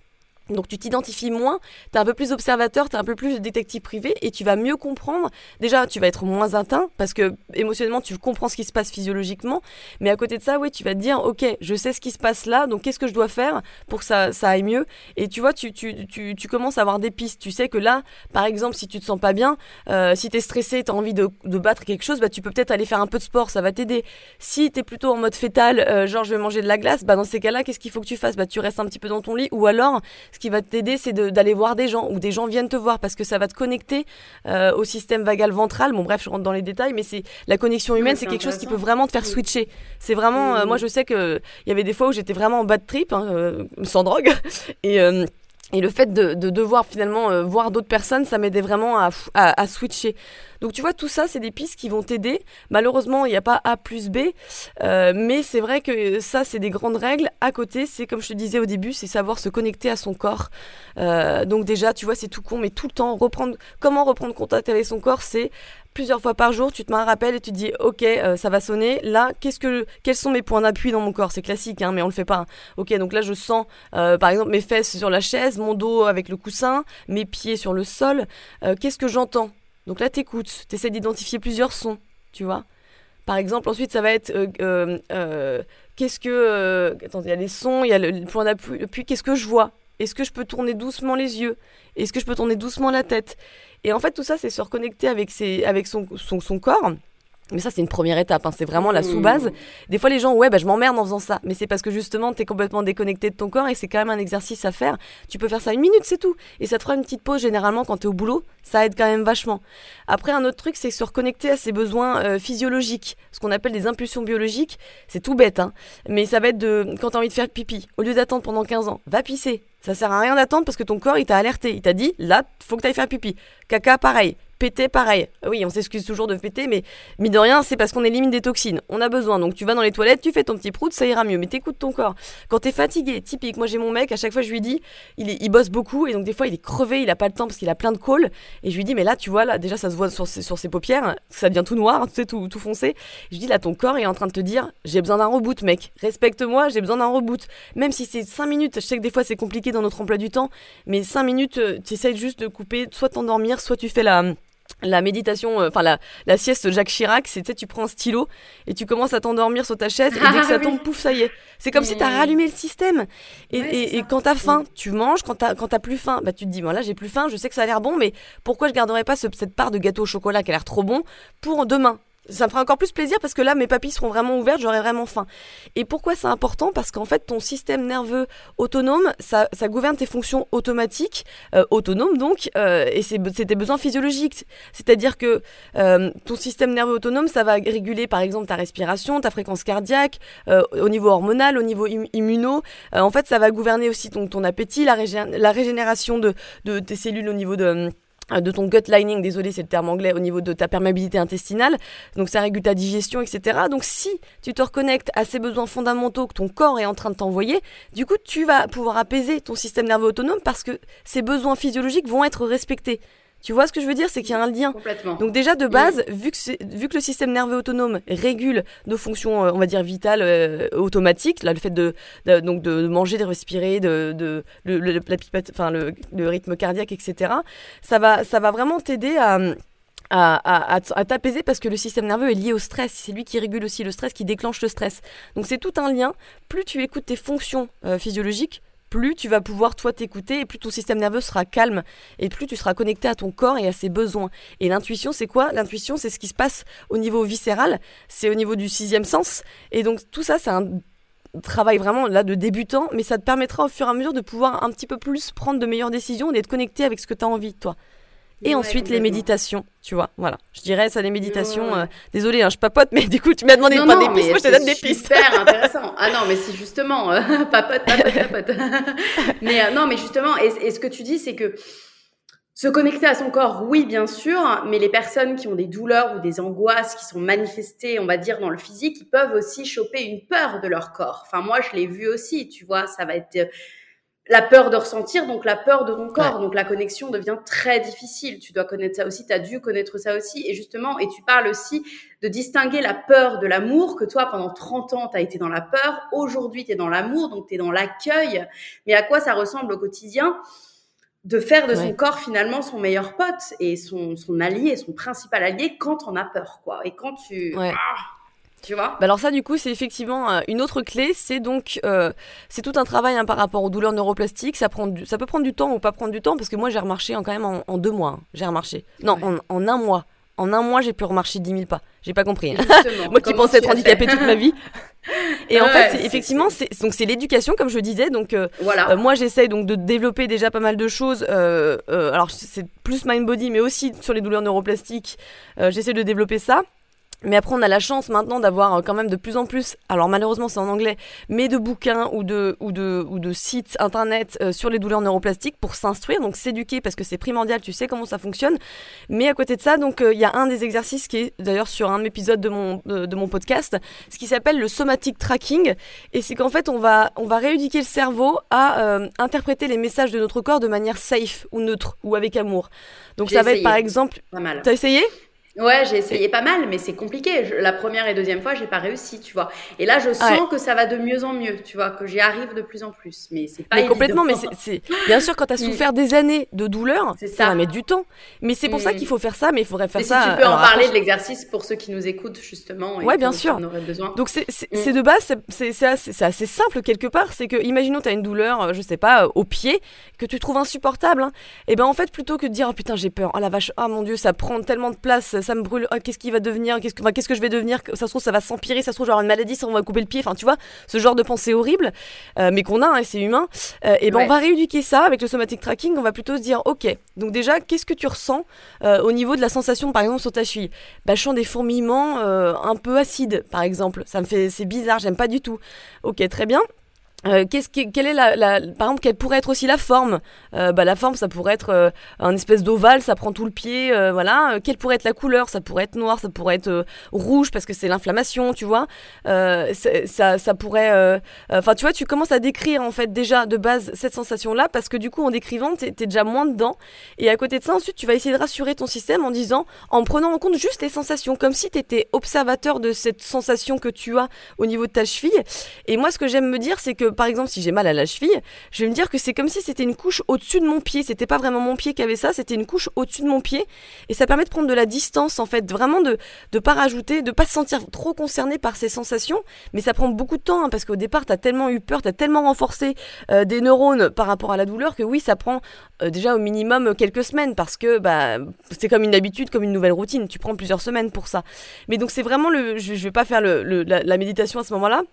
donc tu t'identifies moins, tu es un peu plus observateur, tu es un peu plus détective privé et tu vas mieux comprendre. Déjà, tu vas être moins atteint parce que émotionnellement, tu comprends ce qui se passe physiologiquement. Mais à côté de ça, oui, tu vas te dire, ok, je sais ce qui se passe là, donc qu'est-ce que je dois faire pour que ça, ça aille mieux? Et tu vois, tu, tu, tu, tu, commences à avoir des pistes. Tu sais que là, par exemple, si tu te sens pas bien, euh, si tu es stressé, tu as envie de, de, battre quelque chose, bah, tu peux peut-être aller faire un peu de sport, ça va t'aider. Si tu es plutôt en mode fétal, euh, genre je vais manger de la glace, bah, dans ces cas-là, qu'est-ce qu'il faut que tu fasses? Bah, Tu restes un petit peu dans ton lit ou alors ce qui va t'aider, c'est d'aller voir des gens ou des gens viennent te voir parce que ça va te connecter euh, au système vagal ventral. Bon, bref, je rentre dans les détails, mais c'est la connexion humaine, c'est quelque chose qui peut vraiment te faire switcher. C'est vraiment, euh, moi, je sais que il y avait des fois où j'étais vraiment en bad trip, hein, euh, sans drogue, et et le fait de, devoir finalement voir d'autres personnes, ça m'aidait vraiment à, à, switcher. Donc tu vois, tout ça, c'est des pistes qui vont t'aider. Malheureusement, il n'y a pas A plus B, euh, mais c'est vrai que ça, c'est des grandes règles. À côté, c'est comme je te disais au début, c'est savoir se connecter à son corps. Euh, donc déjà, tu vois, c'est tout con, mais tout le temps, reprendre, comment reprendre contact avec son corps, c'est plusieurs fois par jour, tu te mets un rappel et tu te dis ok euh, ça va sonner là qu'est-ce que quels sont mes points d'appui dans mon corps? C'est classique hein, mais on le fait pas hein. ok donc là je sens par exemple mes fesses sur la chaise mon dos avec le coussin mes pieds sur le sol qu'est-ce que j'entends? Donc là, t'écoutes, t'essaies d'identifier plusieurs sons, tu vois. Par exemple, ensuite, ça va être euh, euh, euh, qu'est-ce que. attends, il y a les sons, il y a le, point d'appui, puis qu'est-ce que je vois? Est-ce que je peux tourner doucement les yeux? Est-ce que je peux tourner doucement la tête? Et en fait, tout ça, c'est se reconnecter avec, ses, avec son, son, son corps mais ça, c'est une première étape, hein. c'est vraiment la mmh. sous-base. Des fois, les gens, ouais, bah, je m'emmerde en faisant ça. Mais c'est parce que justement, tu es complètement déconnecté de ton corps et c'est quand même un exercice à faire. Tu peux faire ça une minute, c'est tout. Et ça te fera une petite pause généralement quand tu es au boulot. Ça aide quand même vachement. Après, un autre truc, c'est se reconnecter à ses besoins euh, physiologiques. Ce qu'on appelle des impulsions biologiques. C'est tout bête, hein. Mais ça va être de, quand tu as envie de faire pipi, au lieu d'attendre pendant 15 ans, va pisser. Ça sert à rien d'attendre parce que ton corps, il t'a alerté. Il t'a dit, là, faut que tu ailles faire pipi. Caca, pareil péter, pareil. Oui, on s'excuse toujours de péter, mais mine de rien, c'est parce qu'on élimine des toxines. On a besoin. Donc tu vas dans les toilettes, tu fais ton petit prout, ça ira mieux. Mais t'écoutes ton corps. Quand t'es fatigué, typique. Moi j'ai mon mec, à chaque fois je lui dis, il, il bosse beaucoup et donc des fois il est crevé, il a pas le temps parce qu'il a plein de calls. Et je lui dis, mais là tu vois, là déjà ça se voit sur ses, paupières, ça devient tout noir, tu tout, tout foncé. Je dis, là ton corps est en train de te dire, j'ai besoin d'un reboot, mec. Respecte-moi, j'ai besoin d'un reboot. Même si c'est 5 minutes, je sais que des fois c'est compliqué dans notre emploi du temps, mais 5 minutes, euh, tu essayes juste de couper, soit t'endormir, soit tu fais la la méditation, euh, enfin la, la sieste Jacques Chirac, c'était tu prends un stylo et tu commences à t'endormir sur ta chaise et dès que ça tombe, pouf, ça y est. C'est comme si tu as rallumé le système. Et, et, et quand t'as faim, tu manges. Quand t'as quand as plus faim, bah tu te dis bon là j'ai plus faim, je sais que ça a l'air bon, mais pourquoi je garderais pas cette part de gâteau au chocolat qui a l'air trop bon pour demain? Ça me fera encore plus plaisir parce que là, mes papilles seront vraiment ouvertes, j'aurai vraiment faim. Et pourquoi c'est important? Parce qu'en fait, ton système nerveux autonome, ça, ça gouverne tes fonctions automatiques, euh, autonomes donc, euh, et c'est tes besoins physiologiques. C'est-à-dire que euh, ton système nerveux autonome, ça va réguler par exemple ta respiration, ta fréquence cardiaque, au niveau hormonal, au niveau immuno. en fait, ça va gouverner aussi ton, ton appétit, la, régénération de, tes cellules au niveau de de ton gut lining, désolé c'est le terme anglais, au niveau de ta perméabilité intestinale, donc ça régule ta digestion, etc. Donc si tu te reconnectes à ces besoins fondamentaux que ton corps est en train de t'envoyer, du coup tu vas pouvoir apaiser ton système nerveux autonome parce que ces besoins physiologiques vont être respectés. Tu vois ce que je veux dire? C'est qu'il y a un lien. Donc déjà de base, vu, que vu que le système nerveux autonome régule nos fonctions, euh, on va dire vitales, euh, automatiques, là le fait de, donc de manger, de respirer, de, de le, le, la pipette, enfin le, le, rythme cardiaque, etc. Ça va, ça va vraiment t'aider à à, à, t'apaiser parce que le système nerveux est lié au stress. C'est lui qui régule aussi le stress, qui déclenche le stress. Donc c'est tout un lien. Plus tu écoutes tes fonctions euh, physiologiques, plus tu vas pouvoir toi t'écouter et plus ton système nerveux sera calme et plus tu seras connecté à ton corps et à ses besoins. Et l'intuition, c'est quoi? L'intuition, c'est ce qui se passe au niveau viscéral, c'est au niveau du sixième sens. Et donc tout ça, c'est un travail vraiment là de débutant, mais ça te permettra au fur et à mesure de pouvoir un petit peu plus prendre de meilleures décisions et d'être connecté avec ce que tu as envie, toi. Et ensuite, les méditations, tu vois. Voilà. Je dirais ça, les méditations. Euh, désolée, hein, je papote, mais du coup, tu m'as demandé pas des pistes, moi je te donne des pistes. super intéressant. Ah non, mais si justement, euh, papote, papote, papote. mais euh, non, mais justement, et, ce que tu dis, c'est que se connecter à son corps, oui, bien sûr, mais les personnes qui ont des douleurs ou des angoisses qui sont manifestées, on va dire, dans le physique, ils peuvent aussi choper une peur de leur corps. Enfin, moi, je l'ai vu aussi, tu vois, ça va être la peur de ressentir, donc la peur de ton corps. Donc la connexion devient très difficile. Tu dois connaître ça aussi, tu as dû connaître ça aussi. Et justement, et tu parles aussi de distinguer la peur de l'amour, que toi, pendant 30 ans, tu as été dans la peur. Aujourd'hui, tu es dans l'amour, donc tu es dans l'accueil. Mais à quoi ça ressemble au quotidien de faire de son corps finalement son meilleur pote et son, son allié, son principal allié quand on a peur, quoi. Et quand tu... Ah, bah alors ça du coup c'est effectivement euh, une autre clé, c'est donc euh, c'est tout un travail hein, par rapport aux douleurs neuroplastiques. Ça prend ça peut prendre du temps ou pas prendre du temps parce que moi j'ai remarché en, quand même en, deux mois. Hein. j'ai remarché. Non en, un mois. En un mois j'ai pu remarcher 10 000 pas. J'ai pas compris. Hein. moi qui pensais être handicapée toute ma vie. Et en fait, effectivement, c'est donc c'est l'éducation, comme je disais. Donc, euh, voilà. moi, j'essaye donc de développer déjà pas mal de choses. alors, c'est plus mind body, mais aussi sur les douleurs neuroplastiques. j'essaie de développer ça. Mais après, on a la chance maintenant d'avoir euh, quand même de plus en plus, alors malheureusement c'est en anglais, mais de bouquins ou de, ou de, ou de sites internet euh, sur les douleurs neuroplastiques pour s'instruire, donc s'éduquer parce que c'est primordial, tu sais comment ça fonctionne. Mais à côté de ça, donc euh, il y a un des exercices qui est d'ailleurs sur un épisode de mon, de, mon podcast, ce qui s'appelle le somatic tracking. Et c'est qu'en fait, on va, on va rééduquer le cerveau à interpréter les messages de notre corps de manière safe ou neutre ou avec amour. Donc ça va être par exemple. T'as essayé? Ouais, j'ai essayé pas mal, mais c'est compliqué. la première et deuxième fois, j'ai pas réussi, tu vois. Et là, je sens que ça va de mieux en mieux, tu vois, que j'y arrive de plus en plus. Mais c'est pas mais complètement. Mais c'est bien sûr quand tu as souffert des années de douleur, ça. ça. va mettre du temps. Mais c'est pour ça mm. qu'il faut faire ça. Mais il faudrait faire ça. Si tu peux en parler de l'exercice pour ceux qui nous écoutent justement. ouais, bien sûr. Besoin. Donc c'est mm. de base, c'est assez, assez, simple quelque part. C'est que imaginons tu as une douleur, euh, je sais pas, au pied que tu trouves insupportable. Hein. Et ben en fait, plutôt que de dire oh putain j'ai peur, oh la vache, oh mon dieu, ça prend tellement de place, ça me brûle, oh, qu'est-ce qui va devenir, qu'est-ce que, qu'est-ce que je vais devenir, ça se trouve ça va s'empirer, ça se trouve genre une maladie, ça on va couper le pied, enfin tu vois, ce genre de pensée horrible, euh, mais qu'on a, hein, c'est humain. Euh, et ben on va rééduquer ça avec le somatic tracking, on va plutôt se dire ok, donc déjà qu'est-ce que tu ressens euh, au niveau de la sensation par exemple sur ta cheville? Bah, Je sens des fourmillements un peu acides par exemple, ça me fait, c'est bizarre, j'aime pas du tout. Ok, très bien. Euh, qu'est-ce quelle est la, la, par exemple, quelle pourrait être aussi la forme? Euh, bah, La forme, ça pourrait être euh, un espèce d'ovale, ça prend tout le pied, euh, voilà. Quelle pourrait être la couleur? Ça pourrait être noir, ça pourrait être rouge parce que c'est l'inflammation, tu vois. ça, ça pourrait, enfin, tu vois, tu commences à décrire en fait déjà de base cette sensation-là parce que du coup, en décrivant, t'es es déjà moins dedans. Et à côté de ça, ensuite, tu vas essayer de rassurer ton système en disant, en prenant en compte juste les sensations, comme si t'étais observateur de cette sensation que tu as au niveau de ta cheville. Et moi, ce que j'aime me dire, c'est que par exemple, si j'ai mal à la cheville, je vais me dire que c'est comme si c'était une couche au-dessus de mon pied. C'était pas vraiment mon pied qui avait ça, c'était une couche au-dessus de mon pied. Et ça permet de prendre de la distance, en fait, vraiment de ne pas rajouter, de pas se sentir trop concerné par ces sensations. Mais ça prend beaucoup de temps, hein, parce qu'au départ, tu as tellement eu peur, tu as tellement renforcé euh, des neurones par rapport à la douleur que oui, ça prend euh, déjà au minimum quelques semaines, parce que bah, c'est comme une habitude, comme une nouvelle routine. Tu prends plusieurs semaines pour ça. Mais donc c'est vraiment le... Je, je vais pas faire le, la méditation à ce moment-là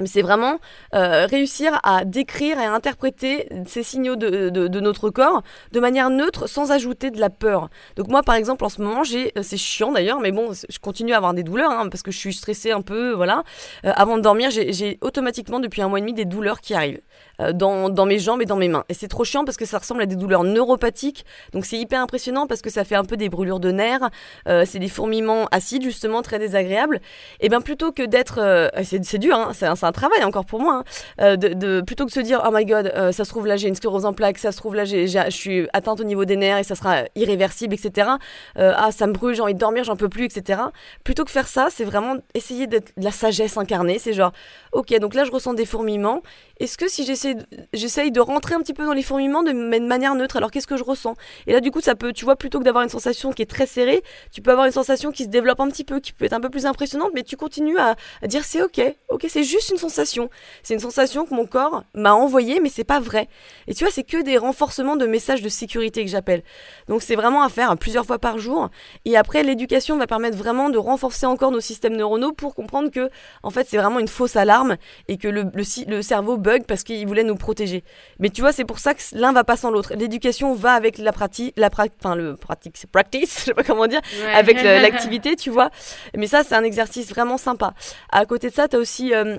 mais c'est vraiment euh, réussir à décrire et à interpréter ces signaux de, de, notre corps de manière neutre sans ajouter de la peur. Donc moi par exemple en ce moment j'ai, euh, c'est chiant d'ailleurs, mais bon je continue à avoir des douleurs hein, parce que je suis stressée un peu, voilà. Euh, avant de dormir j'ai automatiquement depuis un mois et demi des douleurs qui arrivent. Euh, dans, mes jambes et dans mes mains. Et c'est trop chiant parce que ça ressemble à des douleurs neuropathiques. Donc c'est hyper impressionnant parce que ça fait un peu des brûlures de nerfs. Euh, c'est des fourmillements acides justement très désagréables. Et bien plutôt que d'être, euh, c'est dur, hein, c'est un, travail encore pour moi. Hein, de, plutôt que de se dire oh my god, ça se trouve là j'ai une sclérose en plaques, ça se trouve là je suis atteinte au niveau des nerfs et ça sera irréversible, etc. ah ça me brûle, j'ai envie de dormir, j'en peux plus, etc. Plutôt que faire ça, c'est vraiment essayer d'être de la sagesse incarnée. C'est genre ok donc là je ressens des fourmillements. Est-ce que si j'essaie j'essaye de rentrer un petit peu dans les fourmillements de, de manière neutre. Alors qu'est-ce que je ressens? Et là, du coup, ça peut, tu vois, plutôt que d'avoir une sensation qui est très serrée, tu peux avoir une sensation qui se développe un petit peu, qui peut être un peu plus impressionnante, mais tu continues à, dire c'est ok, ok, c'est juste une sensation. C'est une sensation que mon corps m'a envoyée, mais c'est pas vrai. Et tu vois, c'est que des renforcements de messages de sécurité que j'appelle. Donc c'est vraiment à faire plusieurs fois par jour. Et après, l'éducation va permettre vraiment de renforcer encore nos systèmes neuronaux pour comprendre que, en fait, c'est vraiment une fausse alarme et que le, le, le cerveau bug parce qu'il voulait nous protéger. Mais tu vois, c'est pour ça que l'un va pas sans l'autre. L'éducation va avec la pratique, la enfin le pratique, c'est practice, je sais pas comment dire, avec l'activité, tu vois. Mais ça, c'est un exercice vraiment sympa. À côté de ça, tu as aussi euh,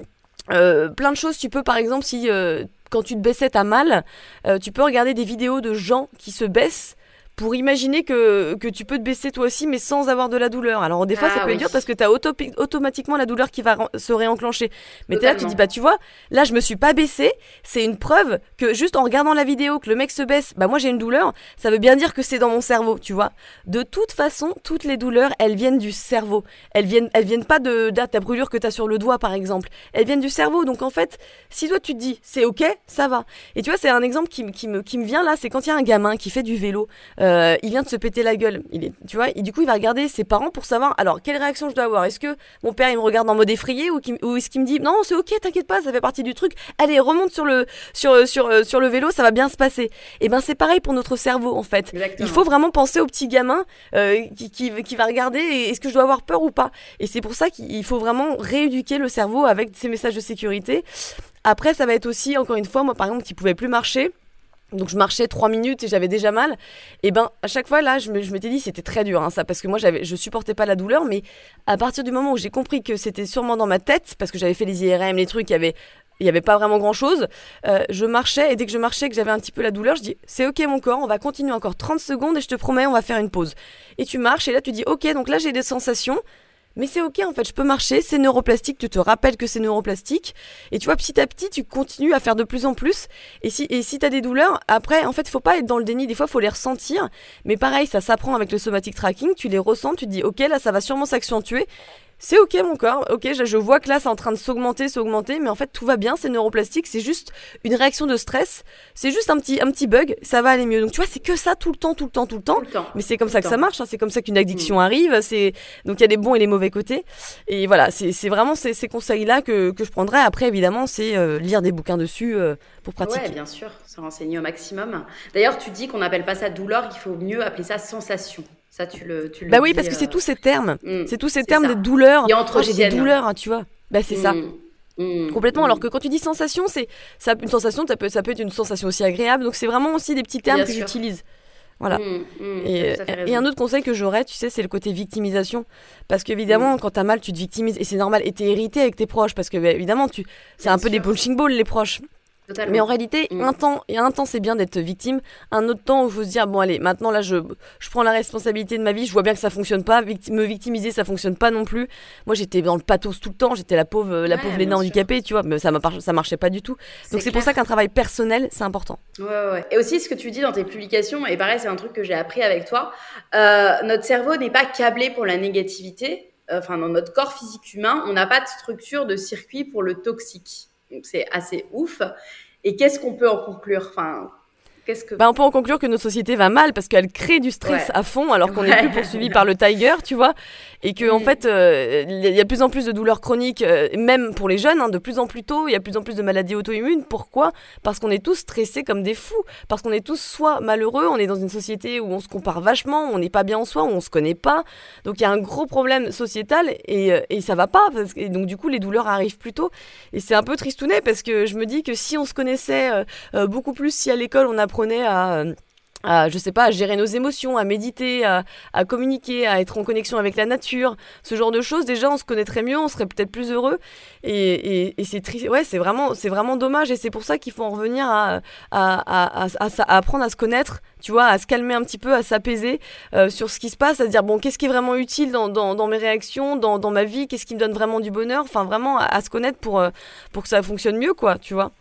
euh, plein de choses. Tu peux, par exemple, si euh, quand tu te baissais, t'as mal, tu peux regarder des vidéos de gens qui se baissent pour imaginer que, que tu peux te baisser toi aussi, mais sans avoir de la douleur. Alors, des fois, ça ah peut être dur parce que tu as automatiquement la douleur qui va se réenclencher. Mais es là, tu dis, bah, tu vois, là, je me suis pas baissé. C'est une preuve que juste en regardant la vidéo, que le mec se baisse, bah, moi, j'ai une douleur. Ça veut bien dire que c'est dans mon cerveau, tu vois. De toute façon, toutes les douleurs, elles viennent du cerveau. Elles viennent, elles viennent pas de, de ta brûlure que tu as sur le doigt, par exemple. Elles viennent du cerveau. Donc, en fait, si toi, tu te dis, c'est ok, ça va. Et tu vois, c'est un exemple qui, qui, me, qui me vient là, c'est quand il y a un gamin qui fait du vélo. Euh, il vient de se péter la gueule. Il est, tu vois, et du coup, il va regarder ses parents pour savoir, alors, quelle réaction je dois avoir Est-ce que mon père, il me regarde en mode effrayé ou, est-ce qu'il me dit, non, c'est ok, t'inquiète pas, ça fait partie du truc. Allez, remonte sur le, sur, sur, euh, sur le vélo, ça va bien se passer. Et ben, c'est pareil pour notre cerveau, en fait. Il faut vraiment penser au petit gamin euh, qui, qui, va regarder, est-ce que je dois avoir peur ou pas Et c'est pour ça qu'il faut vraiment rééduquer le cerveau avec ces messages de sécurité. Après, ça va être aussi, encore une fois, moi, par exemple, qui pouvait plus marcher donc je marchais trois minutes et j'avais déjà mal. Et ben à chaque fois là, je, me, je m'étais dit c'était très dur hein, ça parce que moi j'avais je supportais pas la douleur, mais à partir du moment où j'ai compris que c'était sûrement dans ma tête parce que j'avais fait les IRM, les trucs, il y avait il y avait pas vraiment grand chose. Euh, je marchais et dès que je marchais que j'avais un petit peu la douleur, je dis c'est ok mon corps, on va continuer encore 30 secondes et je te promets on va faire une pause. Et tu marches et là tu dis ok donc là j'ai des sensations mais c'est ok en fait, je peux marcher, c'est neuroplastique, tu te rappelles que c'est neuroplastique, et tu vois, petit à petit, tu continues à faire de plus en plus, et si, et si tu as des douleurs, après, en fait, faut pas être dans le déni, des fois, faut les ressentir, mais pareil, ça s'apprend avec le somatic tracking, tu les ressens, tu te dis, ok, là, ça va sûrement s'accentuer, c'est ok mon corps, ok, je, vois que là c'est en train de s'augmenter, s'augmenter, mais en fait tout va bien, c'est neuroplastique, c'est juste une réaction de stress, c'est juste un petit, un petit bug, ça va aller mieux. Donc tu vois, c'est que ça tout le temps, tout le temps, tout le temps. mais c'est comme ça que ça marche, hein, c'est comme ça qu'une addiction mm. arrive, c'est donc il y a des bons et des mauvais côtés. Et voilà, c'est vraiment ces, ces conseils-là que, que, je prendrais. Après, évidemment, c'est euh, lire des bouquins dessus euh, pour pratiquer. Ouais, bien sûr, se renseigner au maximum. D'ailleurs, tu dis qu'on n'appelle pas ça douleur, il faut mieux appeler ça sensation. Ça, tu le, tu bah oui, parce que c'est tous ces termes. C'est tous ces termes de douleurs. Oh, j'ai des douleurs, hein, tu vois. Bah c'est ça. Mm. Mm. Complètement. Alors que quand tu dis sensation, c'est ça, une sensation, ça peut, ça peut être une sensation aussi agréable. Donc c'est vraiment aussi des petits termes que j'utilise. Voilà. et, et, un autre conseil que j'aurais, tu sais, c'est le côté victimisation. Parce qu'évidemment, quand t'as mal, tu te victimises. Et c'est normal. Et t'es hérité avec tes proches. Parce que, bah, évidemment, tu... c'est un peu des punching balls, les proches. Mais en réalité, mm. un temps, et un temps c'est bien d'être victime, un autre temps où il faut se dire bon allez, maintenant là je, je prends la responsabilité de ma vie, je vois bien que ça fonctionne pas, me victimiser ça fonctionne pas non plus. Moi j'étais dans le pathos tout le temps, j'étais la pauvre la pauvre Léna handicapée, tu vois, mais ça ça marchait pas du tout. Donc c'est pour ça qu'un travail personnel, c'est important. Ouais, ouais. Et aussi ce que tu dis dans tes publications, et pareil c'est un truc que j'ai appris avec toi, euh, notre cerveau n'est pas câblé pour la négativité. Euh, enfin, dans notre corps physique humain, on n'a pas de structure de circuit pour le toxique. Donc c'est assez ouf. Et qu'est-ce qu'on peut en conclure? Enfin, Qu'est-ce que... Bah, on peut en conclure que notre société va mal parce qu'elle crée du stress à fond alors qu'on n'est plus poursuivi par le tiger, tu vois. Et que, en mm. fait, euh, il y a de plus en plus de douleurs chroniques, euh, même pour les jeunes, hein, de plus en plus tôt, il y a de plus en plus de maladies auto-immunes. Pourquoi? Parce qu'on est tous stressés comme des fous. Parce qu'on est tous soit malheureux, on est dans une société où on se compare vachement, on n'est pas bien en soi, on se connaît pas. Donc il y a un gros problème sociétal et, euh, et ça va pas. Parce que, et donc du coup, les douleurs arrivent plus tôt. Et c'est un peu tristounet parce que je me dis que si on se connaissait beaucoup plus, si à l'école on a apprenait à à, je sais pas, à gérer nos émotions, à méditer, à, communiquer, à être en connexion avec la nature, ce genre de choses, déjà on se connaîtrait mieux, on serait peut-être plus heureux. Et, c'est triste, ouais, c'est vraiment, c'est vraiment dommage. Et c'est pour ça qu'il faut en revenir à, apprendre à se connaître, tu vois, à se calmer un petit peu, à s'apaiser euh, sur ce qui se passe, à se dire bon, qu'est-ce qui est vraiment utile dans mes réactions, dans, dans ma vie, qu'est-ce qui me donne vraiment du bonheur, enfin vraiment à, se connaître pour, euh, pour que ça fonctionne mieux, quoi, tu vois.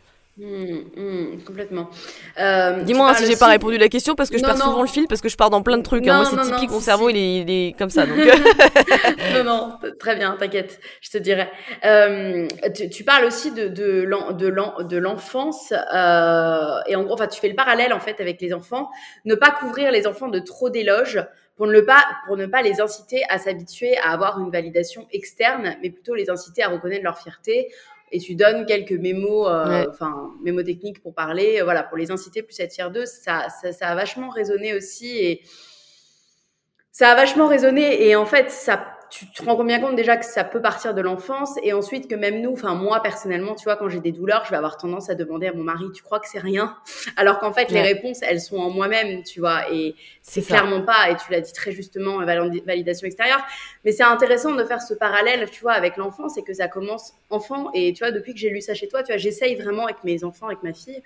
Mmh, mmh, complètement. Euh, Dis-moi si j'ai pas répondu à la question parce que je perds souvent le fil parce que je pars dans plein de trucs. Hein. Moi, c'est typique, mon cerveau, il, est, il, est, comme ça. Donc... Euh. non, non, très bien, t'inquiète, je te dirai. Euh, tu, tu, parles aussi de, de l'enfance euh, et en gros, enfin, tu fais le parallèle en fait avec les enfants. Ne pas couvrir les enfants de trop d'éloges pour ne, pas, pour ne pas les inciter à s'habituer à avoir une validation externe, mais plutôt les inciter à reconnaître leur fierté et tu donnes quelques mémos, euh, enfin mémos techniques pour parler, euh, voilà, pour les inciter plus à être fiers d'eux. Ça, ça, ça, a vachement résonné aussi et ça a vachement résonné et en fait ça tu te rends bien compte déjà que ça peut partir de l'enfance et ensuite que même nous, enfin moi personnellement, tu vois, quand j'ai des douleurs, je vais avoir tendance à demander à mon mari, tu crois que c'est rien? Alors qu'en fait, les réponses, elles sont en moi-même, tu vois, et c'est clairement pas, et tu l'as dit très justement, validation extérieure. Mais c'est intéressant de faire ce parallèle, tu vois, avec l'enfant, c'est que ça commence enfant et tu vois, depuis que j'ai lu ça chez toi, tu vois, j'essaye vraiment avec mes enfants, avec ma fille,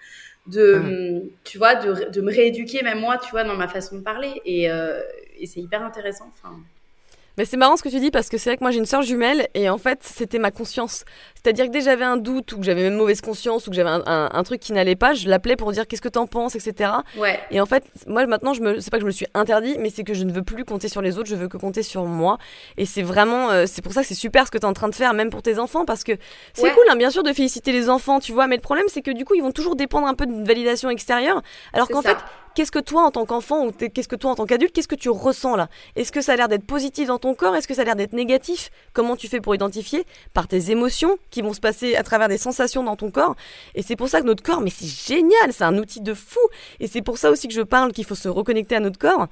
de, tu vois, de, de, me rééduquer même moi, tu vois, dans ma façon de parler et, euh, et c'est hyper intéressant. Enfin. Mais c'est marrant ce que tu dis parce que c'est vrai que moi j'ai une sœur jumelle et en fait c'était ma conscience. C'est-à-dire que dès que j'avais un doute ou que j'avais même mauvaise conscience ou que j'avais un, un, truc qui n'allait pas, je l'appelais pour dire qu'est-ce que t'en penses, etc. Ouais. Et en fait, moi maintenant, je me, c'est pas que je me suis interdit, mais c'est que je ne veux plus compter sur les autres, je veux que compter sur moi. Et c'est vraiment, euh, c'est pour ça que c'est super ce que t'es en train de faire, même pour tes enfants, parce que c'est cool, hein, bien sûr, de féliciter les enfants, tu vois, mais le problème c'est que du coup, ils vont toujours dépendre un peu d'une validation extérieure, alors qu'en fait, qu'est-ce que toi en tant qu'enfant ou qu'est-ce que toi en tant qu'adulte, qu'est-ce que tu ressens là? Est-ce que ça a l'air d'être positif dans ton corps? Est-ce que ça a l'air d'être négatif? Comment tu fais pour identifier? Par tes émotions qui vont se passer à travers des sensations dans ton corps Et c'est pour ça que notre corps, mais c'est génial, c'est un outil de fou. Et c'est pour ça aussi que je parle qu'il faut se reconnecter à notre corps.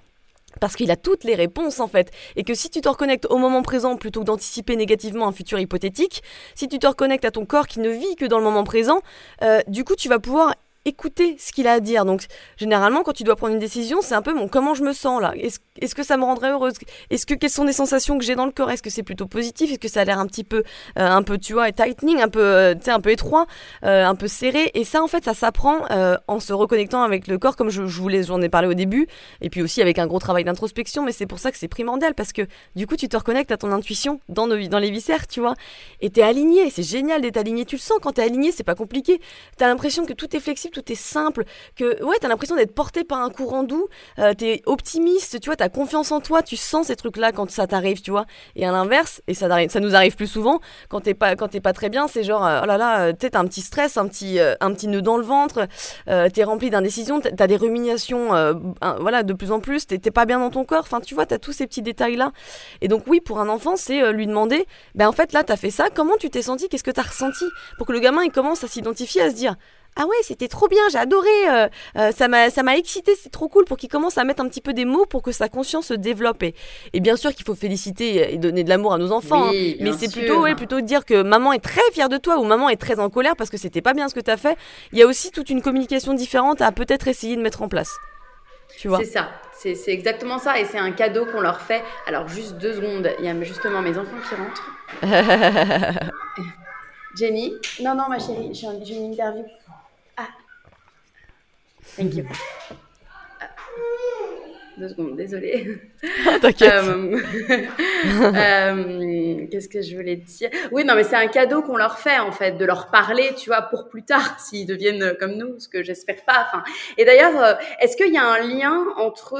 Parce qu'il a toutes les réponses en fait. Et que si tu te reconnectes au moment présent plutôt que d'anticiper négativement un futur hypothétique, si tu te reconnectes à ton corps qui ne vit que dans le moment présent, euh, du coup tu vas pouvoir écouter ce qu'il a à dire. Donc, généralement, quand tu dois prendre une décision, c'est un peu mon comment je me sens là? Est-ce que ça me rendrait heureuse? Est-ce que quelles sont les sensations que j'ai dans le corps? Est-ce que c'est plutôt positif? Est-ce que ça a l'air un petit peu, euh, un peu, tu vois, tightening, un peu, euh, un peu étroit, euh, un peu serré? Et ça, en fait, ça s'apprend en se reconnectant avec le corps, comme je, je voulais, j'en ai parlé au début, et puis aussi avec un gros travail d'introspection. Mais c'est pour ça que c'est primordial parce que du coup, tu te reconnectes à ton intuition dans, nos, dans les viscères, tu vois? Et t'es aligné. C'est génial d'être aligné. Tu le sens quand t'es aligné, c'est pas compliqué. T'as l'impression que tout est flexible, tout est simple, que ouais, t'as l'impression d'être porté par un courant doux. Euh, t'es optimiste, tu vois, t'as confiance en toi, tu sens ces trucs-là quand ça t'arrive, tu vois. Et à l'inverse, et ça, nous arrive plus souvent, quand t'es pas, quand t'es pas très bien, c'est genre, euh, oh là là, euh, t'as un petit stress, un petit, un petit nœud dans le ventre, t'es rempli d'indécision, t'as des ruminations, voilà, de plus en plus, t'es pas bien dans ton corps. Enfin, tu vois, t'as tous ces petits détails-là. Et donc oui, pour un enfant, c'est lui demander, ben en fait là, t'as fait ça, comment tu t'es senti, qu'est-ce que t'as ressenti, pour que le gamin il commence à s'identifier, à se dire, ah ouais, c'était trop bien, j'ai adoré, euh, euh, ça m'a ça m'a excité, c'est trop cool pour qu'il commence à mettre un petit peu des mots pour que sa conscience se développe. Et, bien sûr qu'il faut féliciter et donner de l'amour à nos enfants, hein. mais c'est plutôt ouais, plutôt dire que maman est très fière de toi ou maman est très en colère parce que c'était pas bien ce que tu as fait. Il y a aussi toute une communication différente à peut-être essayer de mettre en place. Tu vois? C'est ça. C'est exactement ça et c'est un cadeau qu'on leur fait. Alors juste deux secondes, il y a justement mes enfants qui rentrent. Jenny? Non, non, ma chérie, j'ai une interview. Thank you. Uh, Deux secondes, désolée. T'inquiète. Euh, euh, qu'est-ce que je voulais dire? Oui, non, mais c'est un cadeau qu'on leur fait en fait, de leur parler, tu vois, pour plus tard, s'ils deviennent comme nous, ce que j'espère pas. Enfin, et d'ailleurs, euh, est-ce qu'il y a un lien entre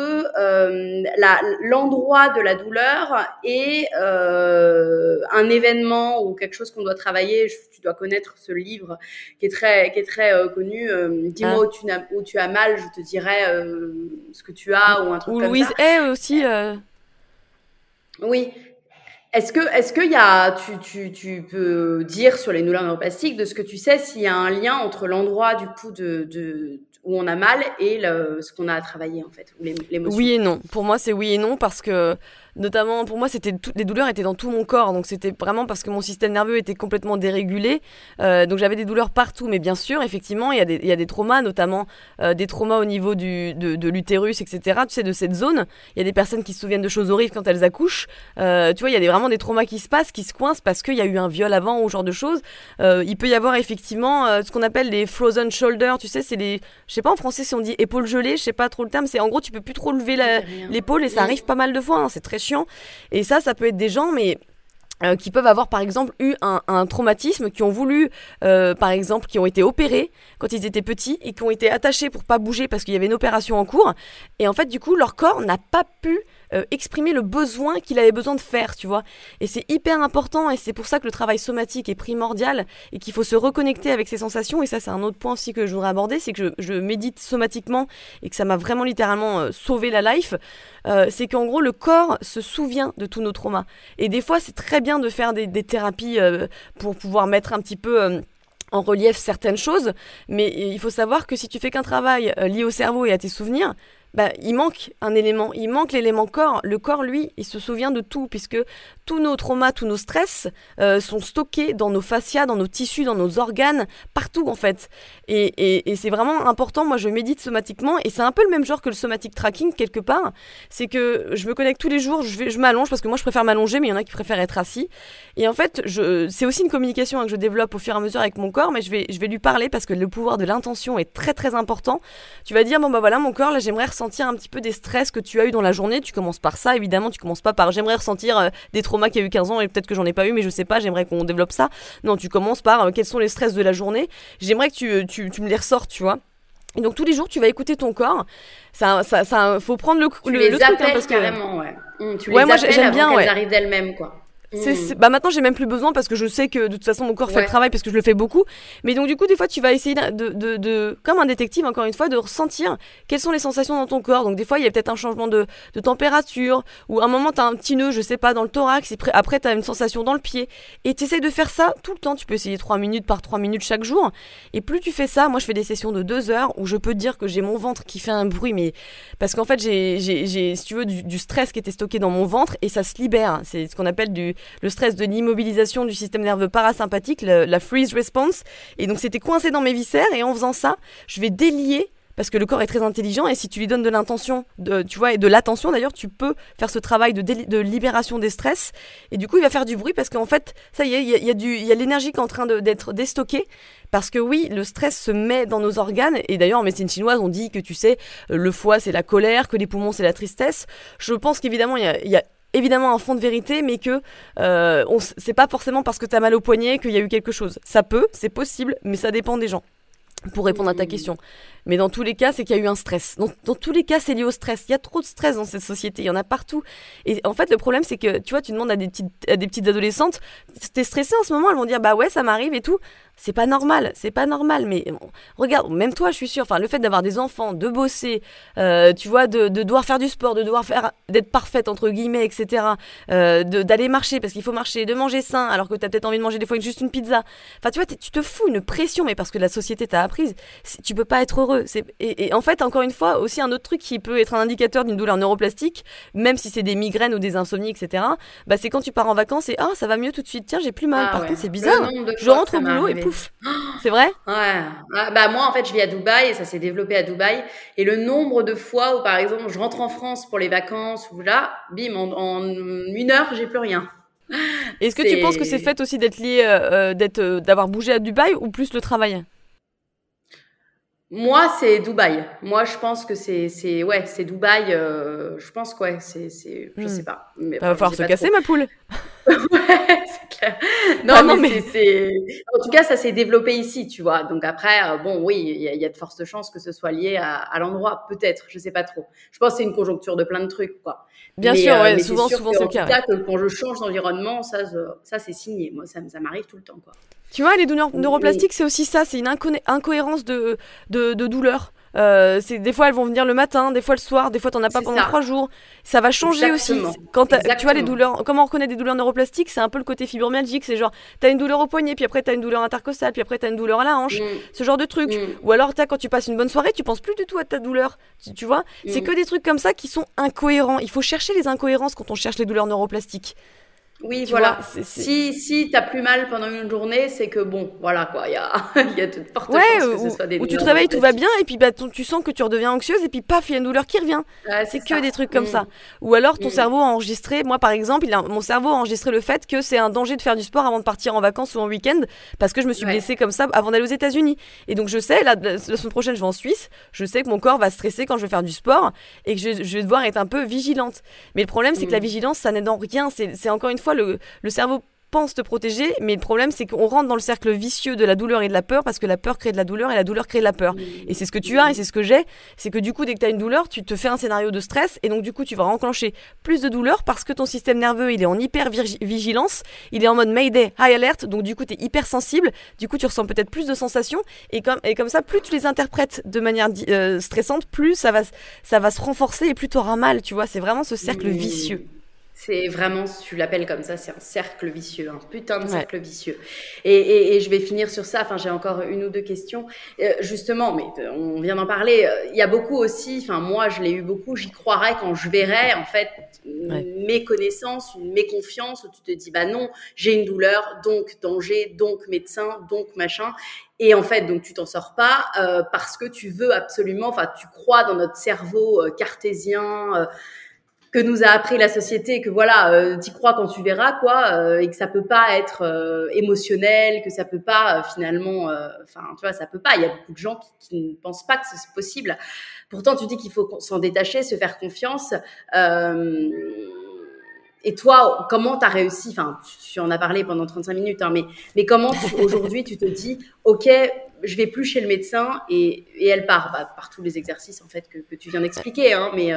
l'endroit de la douleur et un événement ou quelque chose qu'on doit travailler? Tu dois connaître ce livre qui est très, qui est très connu. Dis-moi ah. où, tu as, où tu as mal, je te dirai ce que tu as ou un truc ou comme Louise ça. Hay aussi. Euh. Oui. Est-ce que, est-ce qu'il y a, tu, tu, tu, peux dire sur les douleurs neuroplastiques de ce que tu sais s'il y a un lien entre l'endroit du coup de, de où on a mal et le, ce qu'on a à travailler en fait, l'émotion? Oui et non. Pour moi, c'est oui et non parce que Notamment, pour moi, c'était les douleurs étaient dans tout mon corps, donc c'était vraiment parce que mon système nerveux était complètement dérégulé. Euh, donc j'avais des douleurs partout, mais bien sûr, effectivement, il y a des, il y a des traumas, notamment euh, des traumas au niveau du, de, de l'utérus, etc. Tu sais, de cette zone. Il y a des personnes qui se souviennent de choses horribles quand elles accouchent. Euh, tu vois, il y a des, vraiment des traumas qui se passent, qui se coincent parce qu'il y a eu un viol avant ou ce genre de choses. Il peut y avoir effectivement ce qu'on appelle les frozen shoulders. Tu sais, c'est les, je sais pas en français si on dit épaules gelées, je sais pas trop le terme. C'est en gros, tu peux plus trop lever l'épaule et ça arrive pas mal de fois. Hein, c'est très et ça, ça peut être des gens, mais euh, qui peuvent avoir par exemple eu un, traumatisme, qui ont voulu, euh, par exemple, qui ont été opérés quand ils étaient petits et qui ont été attachés pour pas bouger parce qu'il y avait une opération en cours. Et en fait, du coup, leur corps n'a pas pu euh, exprimer le besoin qu'il avait besoin de faire, tu vois. Et c'est hyper important et c'est pour ça que le travail somatique est primordial et qu'il faut se reconnecter avec ses sensations. Et ça, c'est un autre point aussi que je voudrais aborder, c'est que je, médite somatiquement et que ça m'a vraiment littéralement euh, sauvé la life. Euh, c'est qu'en gros, le corps se souvient de tous nos traumas. Et des fois, c'est très bien de faire des, des thérapies pour pouvoir mettre un petit peu en relief certaines choses, mais il faut savoir que si tu fais qu'un travail lié au cerveau et à tes souvenirs, bah, il manque un élément, il manque l'élément corps. Le corps, lui, il se souvient de tout, puisque tous nos traumas, tous nos stress euh, sont stockés dans nos fascias, dans nos tissus, dans nos organes, partout en fait. Et, c'est vraiment important, moi je médite somatiquement, et c'est un peu le même genre que le somatic tracking quelque part. C'est que je me connecte tous les jours, je, m'allonge, parce que moi je préfère m'allonger, mais il y en a qui préfèrent être assis. Et en fait, c'est aussi une communication hein, que je développe au fur et à mesure avec mon corps, mais je vais, je vais lui parler parce que le pouvoir de l'intention est très très important. Tu vas dire, bon bah voilà, mon corps, là j'aimerais ressentir ressentir un petit peu des stress que tu as eu dans la journée. Tu commences par ça, évidemment. Tu commences pas par j'aimerais ressentir euh, des traumas qu'il y a eu 15 ans et peut-être que j'en ai pas eu, mais je sais pas, j'aimerais qu'on développe ça. Non, tu commences par euh, quels sont les stress de la journée. J'aimerais que tu, euh, tu, tu me les ressortes, tu vois. Et donc tous les jours, tu vas écouter ton corps. Ça, ça, ça faut prendre le, tu le, truc hein, parce que carrément, ouais. Mmh, tu ouais, moi j'aime bien, ouais. arrivent d'elles-mêmes, quoi. Mm. bah maintenant j'ai même plus besoin parce que je sais que de toute façon mon corps fait le travail parce que je le fais beaucoup. Mais donc du coup des fois tu vas essayer de, de, de, comme un détective encore une fois, de ressentir quelles sont les sensations dans ton corps. Donc des fois il y a peut-être un changement de, de température ou à un moment tu as un petit nœud, je sais pas, dans le thorax et après tu as une sensation dans le pied. Et tu essaies de faire ça tout le temps. Tu peux essayer 3 minutes par 3 minutes chaque jour. Et plus tu fais ça, moi je fais des sessions de 2 heures où je peux te dire que j'ai mon ventre qui fait un bruit mais parce qu'en fait j'ai, si tu veux du, du stress qui était stocké dans mon ventre et ça se libère. C'est ce qu'on appelle du le stress de l'immobilisation du système nerveux parasympathique, la freeze response. Et donc c'était coincé dans mes viscères et en faisant ça, je vais délier parce que le corps est très intelligent et si tu lui donnes de l'intention, tu vois, et de l'attention d'ailleurs, tu peux faire ce travail de, libération des stress et du coup il va faire du bruit parce qu'en fait, ça y est, il y a, y a l'énergie qui est en train d'être déstockée parce que oui, le stress se met dans nos organes et d'ailleurs en médecine chinoise on dit que tu sais, le foie c'est la colère, que les poumons c'est la tristesse. Je pense qu'évidemment il y a, évidemment un fond de vérité, mais que euh, c'est pas forcément parce que tu as mal au poignet qu'il y a eu quelque chose. Ça peut, c'est possible, mais ça dépend des gens. Pour répondre à ta question. Mais dans tous les cas, c'est qu'il y a eu un stress. Dans, dans tous les cas, c'est lié au stress. Il y a trop de stress dans cette société. Il y en a partout. Et en fait, le problème, c'est que, tu vois, tu demandes à des petites, à des petites adolescentes, t'es stressée en ce moment Elles vont dire, bah ouais, ça m'arrive et tout c'est pas normal, c'est pas normal. Mais regarde, même toi, je suis sûre, le fait d'avoir des enfants, de bosser, euh, tu vois, de, de, devoir faire du sport, de devoir faire, d'être parfaite, entre guillemets, etc., euh, d'aller marcher parce qu'il faut marcher, de manger sain, alors que tu as peut-être envie de manger des fois juste une pizza. Enfin, tu vois, tu te fous une pression, mais parce que la société t'a apprise, tu peux pas être heureux. Et, et, en fait, encore une fois, aussi un autre truc qui peut être un indicateur d'une douleur neuroplastique, même si c'est des migraines ou des insomnies, etc., bah, c'est quand tu pars en vacances et ah, ça va mieux tout de suite, tiens, j'ai plus mal. Ah Par contre, c'est bizarre. Je rentre au boulot et c'est vrai? Ouais. bah moi en fait je vis à Dubaï et ça s'est développé à Dubaï et le nombre de fois où par exemple je rentre en France pour les vacances ou là, bim en, une heure j'ai plus rien. Est-ce que tu penses que c'est fait aussi d'être lié, euh, euh, d'être, euh, d'avoir bougé à Dubaï ou plus le travail? Moi, c'est Dubaï. Moi, je pense que c'est, c'est, ouais, c'est Dubaï. je pense que ouais, c'est, c'est, je hmm. sais pas. Mais, va falloir se casser, ma poule. ouais, c'est clair. Non, non mais, c'est, en tout cas, ça s'est développé ici, tu vois. Donc après, euh, bon, oui, il y, a de fortes chances que ce soit lié à, l'endroit, peut-être. Je sais pas trop. Je pense que c'est une conjoncture de plein de trucs, quoi. Bien sûr, euh, ouais, souvent, souvent c'est le cas. que quand je change d'environnement, ça, ça, c'est signé. Moi, ça, ça m'arrive tout le temps, quoi. Tu vois, les douleurs neuroplastiques, c'est aussi ça. C'est une incohérence de, de, de douleur. Euh, c'est des fois elles vont venir le matin, des fois le soir, des fois t'en as pas pendant trois jours. Ça va changer aussi. Quand tu vois les douleurs, comment on reconnaît des douleurs neuroplastiques, c'est un peu le côté fibromyalgique, c'est genre t'as une douleur au poignet, puis après t'as une douleur intercostale, puis après t'as une douleur à la hanche, mm. ce genre de truc. Mm. Ou alors as, quand tu passes une bonne soirée, tu penses plus du tout à ta douleur, tu, vois? C'est mm. que des trucs comme ça qui sont incohérents. Il faut chercher les incohérences quand on cherche les douleurs neuroplastiques. Oui, voilà. Si, si tu as plus mal pendant une journée, c'est que bon, voilà quoi, il y a, y a de fortes ouais, que ce soit des Ou tu te réveilles, tout va bien, et puis bah, tu sens que tu redeviens anxieuse, et puis paf, il y a une douleur qui revient. c'est que des trucs comme mm. ça. Ou alors ton mm. cerveau a enregistré, moi par exemple, il a, mon cerveau a enregistré le fait que c'est un danger de faire du sport avant de partir en vacances ou en week-end, parce que je me suis blessée comme ça avant d'aller aux États-Unis. Et donc je sais, la, la, semaine prochaine, je vais en Suisse, je sais que mon corps va stresser quand je vais faire du sport, et que je, je vais devoir être un peu vigilante. Mais le problème, c'est que la mm. vigilance, ça n'aide en rien. C'est encore une fois le, le cerveau pense te protéger, mais le problème c'est qu'on rentre dans le cercle vicieux de la douleur et de la peur parce que la peur crée de la douleur et la douleur crée de la peur. Et c'est ce que tu as et c'est ce que j'ai, c'est que du coup dès que tu as une douleur, tu te fais un scénario de stress et donc du coup tu vas enclencher plus de douleur parce que ton système nerveux il est en hyper vigilance, il est en mode Mayday, high alert, donc du coup tu es hyper sensible, du coup tu ressens peut-être plus de sensations et comme, et comme ça plus tu les interprètes de manière euh, stressante, plus ça va, ça va se renforcer et plus tu auras mal, tu vois, c'est vraiment ce cercle vicieux. C'est vraiment, tu l'appelles comme ça, c'est un cercle vicieux, un putain de cercle vicieux. Et, et, je vais finir sur ça. Enfin, j'ai encore une ou deux questions. Euh, justement, mais euh, on vient d'en parler. Euh, il y a beaucoup aussi. Enfin, moi, je l'ai eu beaucoup. J'y croirais quand je verrais en fait mes connaissances, mes confiances. Où tu te dis, bah non, j'ai une douleur, donc danger, donc médecin, donc machin. Et en fait, donc tu t'en sors pas parce que tu veux absolument. Enfin, tu crois dans notre cerveau cartésien que nous a appris la société, que voilà, euh, t'y crois quand tu verras quoi, euh, et que ça peut pas être euh, émotionnel, que ça peut pas euh, finalement, enfin tu vois, ça peut pas. Il y a beaucoup de gens qui, qui ne pensent pas que c'est possible. Pourtant, tu dis qu'il faut s'en détacher, se faire confiance. et toi, comment tu as réussi? Enfin, tu en as parlé pendant 35 minutes, hein, mais mais comment aujourd'hui tu te dis, ok, je vais plus chez le médecin et, et elle part? Bah, par tous les exercices en fait que, que tu viens d'expliquer, hein, mais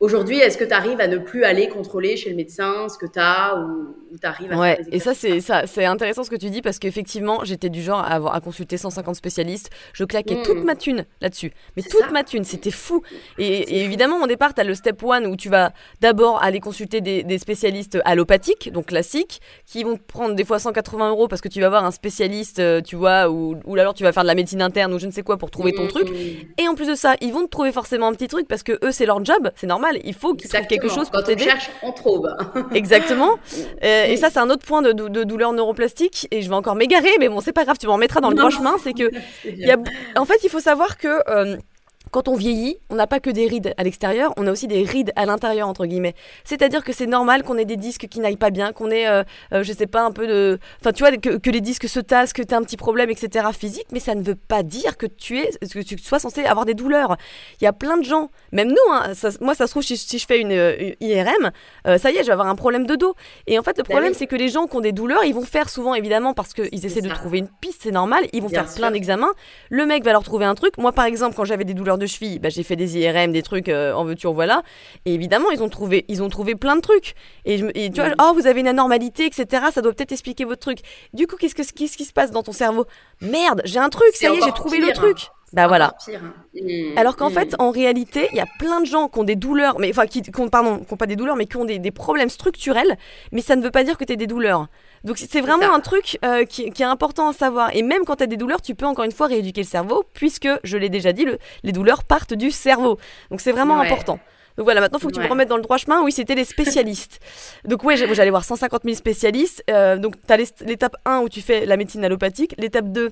Aujourd'hui, est-ce que tu arrives à ne plus aller contrôler chez le médecin ce que tu as ou, tu arrives à Ouais, et ça c'est ça c'est intéressant ce que tu dis parce qu'effectivement, j'étais du genre à avoir à consulter 150 spécialistes, je claquais hmm. toute ma thune là-dessus. Mais toute ma thune, c'était fou. Et, évidemment, au départ, tu as le step one où tu vas d'abord aller consulter des, spécialistes allopathiques, donc classiques, qui vont te prendre des fois 180 euros parce que tu vas voir un spécialiste, euh, tu vois, ou, ou alors tu vas faire de la médecine interne ou je ne sais quoi pour trouver ton hmm. truc. Et en plus de ça, ils vont te trouver forcément un petit truc parce que eux, c'est leur job, c'est normal Il faut qu'il trouve quelque chose pour t'aider. Quand on cherche, on trouve. Exactement. Euh, et ça, c'est un autre point de, de, douleur neuroplastique. Et je vais encore m'égarer, mais bon, c'est pas grave, tu m'en mettras dans le droit chemin. C'est que, y a, en fait, il faut savoir que euh, quand on vieillit, on n'a pas que des rides à l'extérieur, on a aussi des rides à l'intérieur, entre guillemets. C'est-à-dire que c'est normal qu'on ait des disques qui n'aillent pas bien, qu'on ait, euh, euh, je sais pas, un peu de. Enfin, tu vois, que, les disques se tassent, que tu as un petit problème, etc. physique, mais ça ne veut pas dire que tu, es, que tu sois censé avoir des douleurs. Il y a plein de gens, même nous, hein, moi, ça se trouve, si, je fais une, euh, IRM, ça y est, je vais avoir un problème de dos. Et en fait, le bah problème, c'est que les gens qui ont des douleurs, ils vont faire souvent, évidemment, parce qu'ils essaient de trouver une piste, c'est normal, ils vont faire plein d'examens. Le mec va leur trouver un truc. Moi, par exemple, quand j'avais des douleurs de cheville, bah, j'ai fait des IRM, des trucs euh, en veux-tu, en voilà. Et évidemment, ils ont trouvé, ils ont trouvé plein de trucs. Et, tu vois, oh, vous avez une anormalité, etc. Ça doit peut-être expliquer votre truc. Du coup, qu'est-ce, que, qu'est-ce qui se passe dans ton cerveau? Merde, j'ai un truc, ça y est, j'ai trouvé le truc. Bah voilà. Mmh. Alors qu'en mmh. fait, en réalité, il y a plein de gens qui ont des douleurs, mais enfin, qui, pardon, qui ont pas des douleurs, mais qui ont des, des problèmes structurels, mais ça ne veut pas dire que tu as des douleurs. Donc c'est vraiment un truc euh, qui, est important à savoir. Et même quand tu as des douleurs, tu peux encore une fois rééduquer le cerveau, puisque, je l'ai déjà dit, les douleurs partent du cerveau. Donc c'est vraiment important. Donc voilà, maintenant, il faut que tu me remettes dans le droit chemin. Oui, c'était les spécialistes. donc ouais, j'allais voir 150 000 spécialistes. Euh, donc tu as l'étape 1 où tu fais la médecine allopathique. L'étape 2,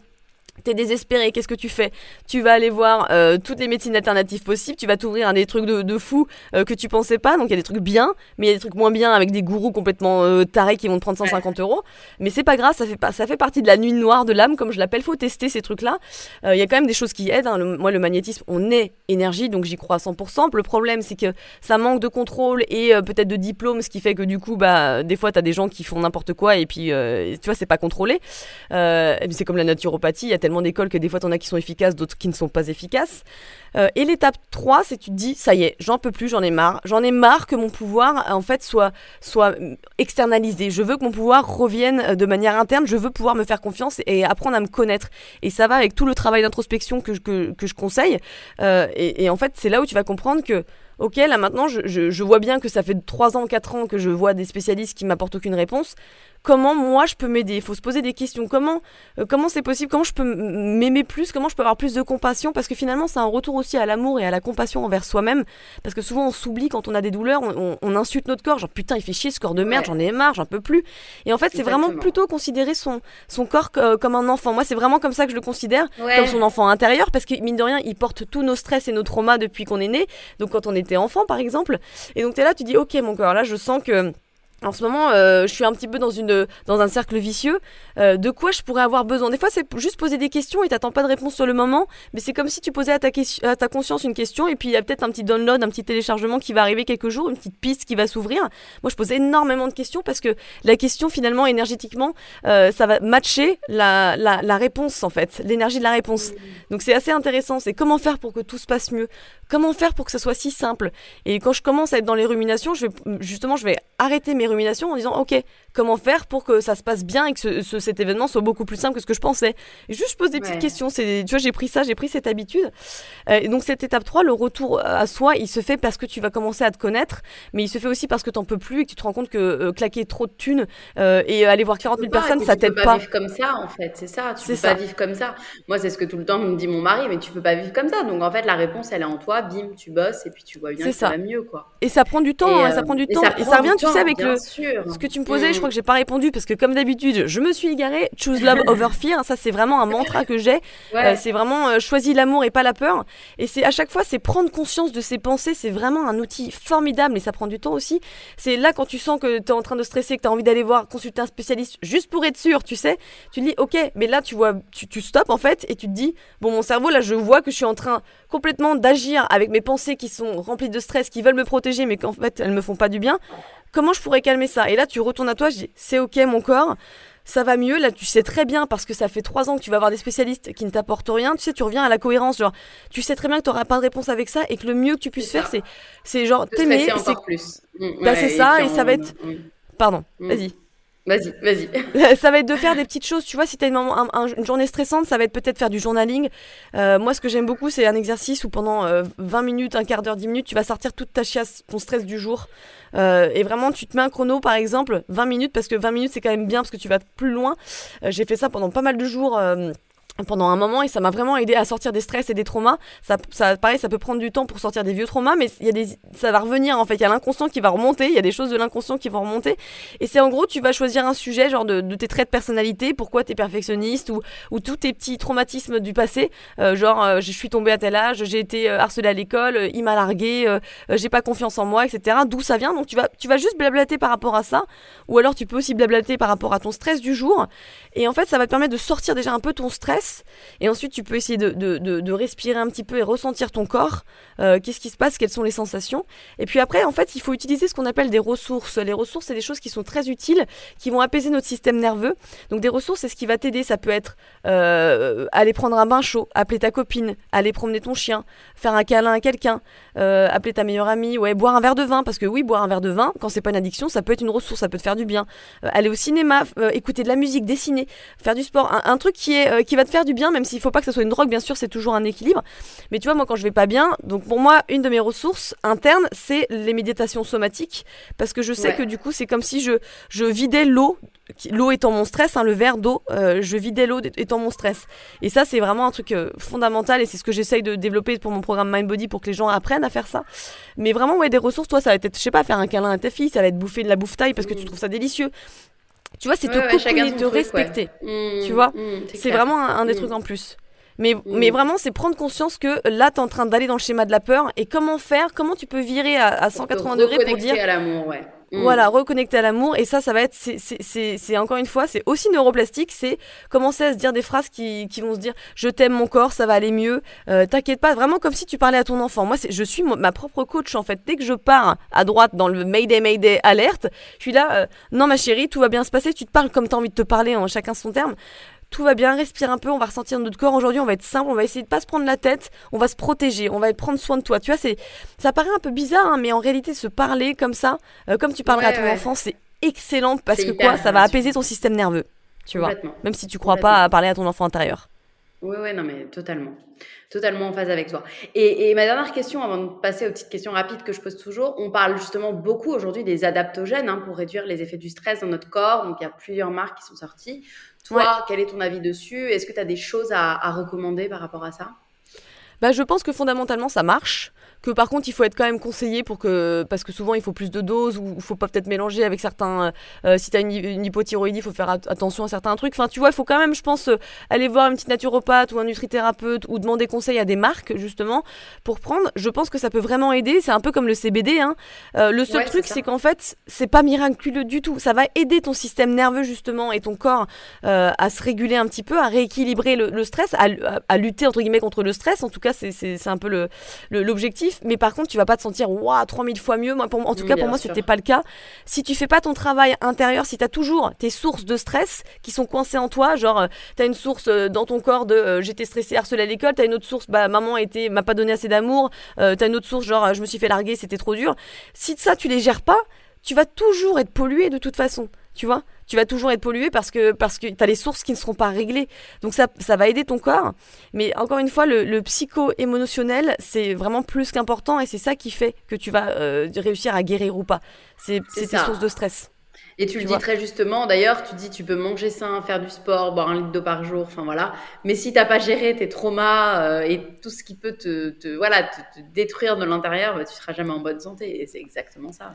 T'es désespéré, qu'est-ce que tu fais? Tu vas aller voir euh, toutes les médecines alternatives possibles, tu vas t'ouvrir à des trucs de, de fou euh, que tu pensais pas, donc il y a des trucs bien, mais il y a des trucs moins bien avec des gourous complètement euh, tarés qui vont te prendre 150 euros. Mais c'est pas grave, ça fait, pas, ça fait partie de la nuit noire de l'âme, comme je l'appelle, faut tester ces trucs-là. Il y a quand même des choses qui aident, hein. moi le magnétisme, on est énergie, donc j'y crois à 100%. Le problème c'est que ça manque de contrôle et peut-être de diplôme, ce qui fait que du coup, bah, des fois t'as des gens qui font n'importe quoi et puis tu vois, c'est pas contrôlé. c'est comme la naturopathie, il y a tellement d'écoles que des fois, t'en as qui sont efficaces, d'autres qui ne sont pas efficaces. Euh, et l'étape 3, c'est tu te dis, ça y est, j'en peux plus, j'en ai marre. J'en ai marre que mon pouvoir, en fait, soit, soit externalisé. Je veux que mon pouvoir revienne euh, de manière interne. Je veux pouvoir me faire confiance et apprendre à me connaître. Et ça va avec tout le travail d'introspection que, que, que, je conseille. Euh, et, et en fait, c'est là où tu vas comprendre que ok, là maintenant, je, je, je, vois bien que ça fait 3 ans, 4 ans que je vois des spécialistes qui m'apportent aucune réponse comment moi je peux m'aider? Il faut se poser des questions. Comment euh, comment c'est possible? Comment je peux m'aimer plus? Comment je peux avoir plus de compassion? Parce que finalement, c'est un retour aussi à l'amour et à la compassion envers soi-même. Parce que souvent, on s'oublie quand on a des douleurs, on, insulte notre corps. Genre putain, il fait chier ce corps de merde, j'en ai marre, j'en peux plus. Et en fait, c'est vraiment plutôt considérer son son corps euh, comme un enfant. Moi, c'est vraiment comme ça que je le considère, comme son enfant intérieur, parce que mine de rien, il porte tous nos stress et nos traumas depuis qu'on est né. Donc quand on était enfant, par exemple. Et donc tu es là, tu dis ok, mon corps, là, je sens que en ce moment, euh, je suis un petit peu dans une dans un cercle vicieux. Euh, de quoi je pourrais avoir besoin? Des fois, c'est juste poser des questions et t'attends pas de réponse sur le moment, mais c'est comme si tu posais à ta, à ta conscience une question et puis il y a peut-être un petit download, un petit téléchargement qui va arriver quelques jours, une petite piste qui va s'ouvrir. Moi, je pose énormément de questions parce que la question, finalement, énergétiquement, euh, ça va matcher la, la, réponse en fait, l'énergie de la réponse. Donc c'est assez intéressant. C'est comment faire pour que tout se passe mieux? Comment faire pour que ce soit si simple? Et quand je commence à être dans les ruminations, justement, je vais arrêter mes ruminations en disant ok, comment faire pour que ça se passe bien et que ce, cet événement soit beaucoup plus simple que ce que je pensais. Et juste je pose des petites questions. C'est, tu vois, j'ai pris ça, j'ai pris cette habitude. Euh, et donc cette étape 3, le retour à soi, il se fait parce que tu vas commencer à te connaître, mais il se fait aussi parce que tu n'en peux plus et que tu te rends compte que euh, claquer trop de thunes euh, et aller voir 40 000 personnes, ça t'aide pas. Tu peux pas vivre comme ça en fait, c'est ça. Tu peux ça. pas vivre comme ça. Moi, c'est ce que tout le temps me dit mon mari, mais tu peux pas vivre comme ça. Donc en fait, la réponse, elle est en toi. Bim, tu bosses et puis tu vois bien que ça. va mieux quoi. Et ça prend du temps, hein, ça prend du temps. Et ça, revient, tu sais, avec le ce que tu me posais. Je crois que j'ai pas répondu parce que comme d'habitude, je me suis égarée. Choose love over fear. Ça, c'est vraiment un mantra que j'ai. Euh, c'est vraiment euh, choisis l'amour et pas la peur. Et c'est à chaque fois, c'est prendre conscience de ses pensées. C'est vraiment un outil formidable et ça prend du temps aussi. C'est là quand tu sens que tu es en train de stresser, que tu as envie d'aller voir, consulter un spécialiste juste pour être sûr, tu sais. Tu te dis, ok, mais là, tu vois, tu, tu stops en fait et tu te dis, bon, mon cerveau, là, je vois que je suis en train complètement d'agir avec mes pensées qui sont remplies de stress, qui veulent me protéger, mais qu'en fait, elles me font pas du bien. Comment je pourrais calmer ça? Et là, tu retournes à toi, je dis, c'est ok, mon corps ça va mieux. Là, tu sais très bien parce que ça fait trois ans que tu vas avoir des spécialistes qui ne t'apportent rien. Tu sais, tu reviens à la cohérence. Genre, tu sais très bien que tu n'auras pas de réponse avec ça et que le mieux que tu puisses faire, c'est, c'est genre t'aimer. C'est plus. Mm, bah, c'est ça et, ça va être. Pardon, mm. vas-y. Vas-y, vas-y. ça va être de faire des petites choses. Tu vois, si tu as une, journée stressante, ça va être peut-être faire du journaling. Euh, moi, ce que j'aime beaucoup, c'est un exercice où pendant 20 euh, minutes, un quart d'heure, 10 minutes, tu vas sortir toute ta chiasse, ton stress du jour. Euh, et vraiment, tu te mets un chrono, par exemple, 20 minutes, parce que 20 minutes, c'est quand même bien, parce que tu vas plus loin. J'ai fait ça pendant pas mal de jours pendant un moment et ça m'a vraiment aidé à sortir des stress et des traumas. Ça, ça, pareil, ça peut prendre du temps pour sortir des vieux traumas, mais il y a des, ça va revenir en fait. Il y a l'inconscient qui va remonter, il y a des choses de l'inconscient qui vont remonter. Et c'est en gros, tu vas choisir un sujet, genre de, de tes traits de personnalité, pourquoi tu es perfectionniste ou, ou tous tes petits traumatismes du passé, euh, genre euh, je suis tombée à tel âge, j'ai été euh, harcelée à l'école, il m'a largué, j'ai pas confiance en moi, etc. D'où ça vient? Donc tu vas, tu vas juste blablater par rapport à ça, ou alors tu peux aussi blablater par rapport à ton stress du jour. Et en fait, ça va te permettre de sortir déjà un peu ton stress. Et ensuite, tu peux essayer de, respirer un petit peu et ressentir ton corps. Euh, qu'est-ce qui se passe? Quelles sont les sensations? Et puis après, en fait, il faut utiliser ce qu'on appelle des ressources. Les ressources, c'est des choses qui sont très utiles, qui vont apaiser notre système nerveux. Donc des ressources, c'est ce qui va t'aider. Ça peut être euh, aller prendre un bain chaud, appeler ta copine, aller promener ton chien, faire un câlin à quelqu'un, euh, appeler ta meilleure amie, ouais, boire un verre de vin. Parce que oui, boire un verre de vin, quand c'est pas une addiction, ça peut être une ressource, ça peut te faire du bien. aller au cinéma, écouter de la musique, dessiner, faire du sport, un, truc qui, est, qui va te faire du bien, même s'il faut pas que ce soit une drogue, bien sûr, c'est toujours un équilibre. Mais tu vois, moi, quand je vais pas bien, donc pour moi, une de mes ressources internes, c'est les méditations somatiques, parce que je sais que du coup, c'est comme si je, je vidais l'eau l'eau étant mon stress, hein, le verre d'eau, euh, je vidais l'eau étant mon stress. Et ça, c'est vraiment un truc euh, fondamental et c'est ce que j'essaye de développer pour mon programme Mind Body pour que les gens apprennent à faire ça. Mais vraiment, ouais, des ressources, toi, ça va être, je sais pas, faire un câlin à ta fille, ça va être bouffer de la bouffe taille parce que tu mmh. trouves ça délicieux. Tu vois, c'est te ouais, te respecter. Mmh, tu vois, mmh, c'est vraiment un, des trucs en plus. Mais, mais vraiment, c'est prendre conscience que là, tu es en train d'aller dans le schéma de la peur. Et comment faire Comment tu peux virer à, 180 degrés pour dire. à l'amour, ouais. Mm. Voilà, reconnecter à l'amour. Et ça, ça va être, c'est encore une fois, c'est aussi neuroplastique. C'est commencer à se dire des phrases qui, qui vont se dire Je t'aime mon corps, ça va aller mieux. Euh, T'inquiète pas, vraiment comme si tu parlais à ton enfant. Moi, je suis ma propre coach en fait. Dès que je pars à droite dans le Mayday, Mayday, alerte, je suis là. Euh, non, ma chérie, tout va bien se passer. Tu te parles comme tu as envie de te parler, en chacun son terme tout va bien, respire un peu, on va ressentir notre corps. Aujourd'hui, on va être simple, on va essayer de pas se prendre la tête, on va se protéger, on va prendre soin de toi. Tu vois, c'est, ça paraît un peu bizarre, hein, mais en réalité, se parler comme ça, euh, comme tu parlerais à ton enfant, c'est excellent parce que quoi, ça va apaiser ton système nerveux. Tu vois, même si tu crois pas à parler à ton enfant intérieur. Oui, oui, non, mais totalement. Totalement en phase avec toi. Et, et, ma dernière question, avant de passer aux petites questions rapides que je pose toujours, on parle justement beaucoup aujourd'hui des adaptogènes hein, pour réduire les effets du stress dans notre corps. Donc, il y a plusieurs marques qui sont sorties. Toi, quel est ton avis dessus? Est-ce que tu as des choses à, recommander par rapport à ça? Bah, Je pense que fondamentalement, ça marche que par contre il faut être quand même conseillé pour que parce que souvent il faut plus de doses ou il faut pas peut-être mélanger avec certains euh, euh, si tu as une, hypothyroïdie il faut faire attention à certains trucs. Enfin tu vois il faut quand même je pense euh, aller voir une petite naturopathe ou un nutrithérapeute ou demander conseil à des marques justement pour prendre. Je pense que ça peut vraiment aider. C'est un peu comme le CBD hein. le seul truc c'est qu'en fait c'est pas miraculeux du tout. Ça va aider ton système nerveux justement et ton corps à se réguler un petit peu à rééquilibrer le, stress à, lutter entre guillemets contre le stress. En tout cas c'est un peu l'objectif mais par contre, tu vas pas te sentir waouh, 3000 fois mieux. Moi, pour, en tout cas, pour moi, c'était pas le cas. Si tu fais pas ton travail intérieur, si tu as toujours tes sources de stress qui sont coincées en toi, genre, euh, tu as une source euh, dans ton corps de euh, j'étais stressé, harcelé à l'école, tu as une autre source, bah, maman m'a pas donné assez d'amour, tu as une autre source, genre, je me suis fait larguer, c'était trop dur. Si ça, tu les gères pas, tu vas toujours être pollué de toute façon, tu vois? Tu vas toujours être pollué parce que, parce que tu as les sources qui ne seront pas réglées. Donc ça, ça va aider ton corps. Mais encore une fois, le, psycho-émotionnel, c'est vraiment plus qu'important et c'est ça qui fait que tu vas euh, réussir à guérir ou pas. C'est tes sources de stress. Et tu, le dis très justement, d'ailleurs, tu dis tu peux manger sain, faire du sport, boire un litre d'eau par jour, enfin voilà. Mais si t'as pas géré tes traumas euh, et tout ce qui peut te, te voilà, te, détruire de l'intérieur, bah, tu seras jamais en bonne santé. Et c'est exactement ça.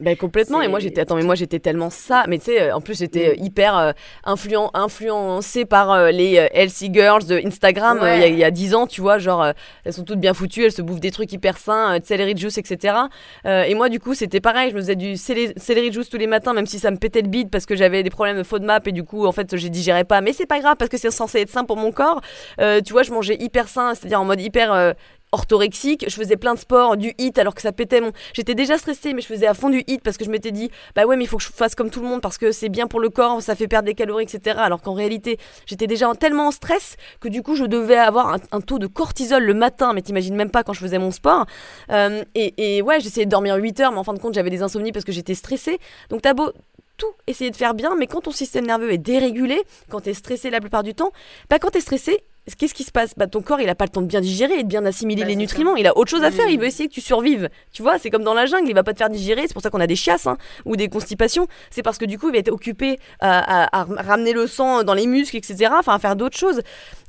Ben complètement. Et moi j'étais attends mais moi j'étais tellement ça. Mais tu sais en plus j'étais mm. hyper euh, influent, influencée par euh, les euh, healthy girls de Instagram il y, a 10 ans tu vois genre elles sont toutes bien foutues, elles se bouffent des trucs hyper sains, celery juice etc. et moi du coup c'était pareil, je me faisais du celery juice tous les matins même si ça me pétait le bide parce que j'avais des problèmes de FODMAP et du coup en fait j'ai digérais pas. Mais c'est pas grave parce que c'est censé être sain pour mon corps. tu vois je mangeais hyper sain, c'est-à-dire en mode hyper orthorexique, je faisais plein de sport, du hit alors que ça pétait mon. J'étais déjà stressée, mais je faisais à fond du hit parce que je m'étais dit, bah ouais, mais il faut que je fasse comme tout le monde parce que c'est bien pour le corps, ça fait perdre des calories, etc. Alors qu'en réalité, j'étais déjà tellement en stress que du coup, je devais avoir un, taux de cortisol le matin, mais t'imagines même pas quand je faisais mon sport. Euh, et, et, ouais, j'essayais de dormir 8 heures, mais en fin de compte, j'avais des insomnies parce que j'étais stressée. Donc t'as beau tout essayer de faire bien, mais quand ton système nerveux est dérégulé, quand tu es stressé la plupart du temps, bah quand tu es stressé, qu'est-ce qui se passe? Bah, Ton corps, il a pas le temps de bien digérer et de bien assimiler Bah, les nutriments. Il a autre chose à faire. Il veut essayer que tu survives. Tu vois, c'est comme dans la jungle. Il va pas te faire digérer. C'est pour ça qu'on a des chiasses hein, ou des constipations. C'est parce que du coup, il va être occupé à, à- à ramener le sang dans les muscles, etc. Enfin, à faire d'autres choses.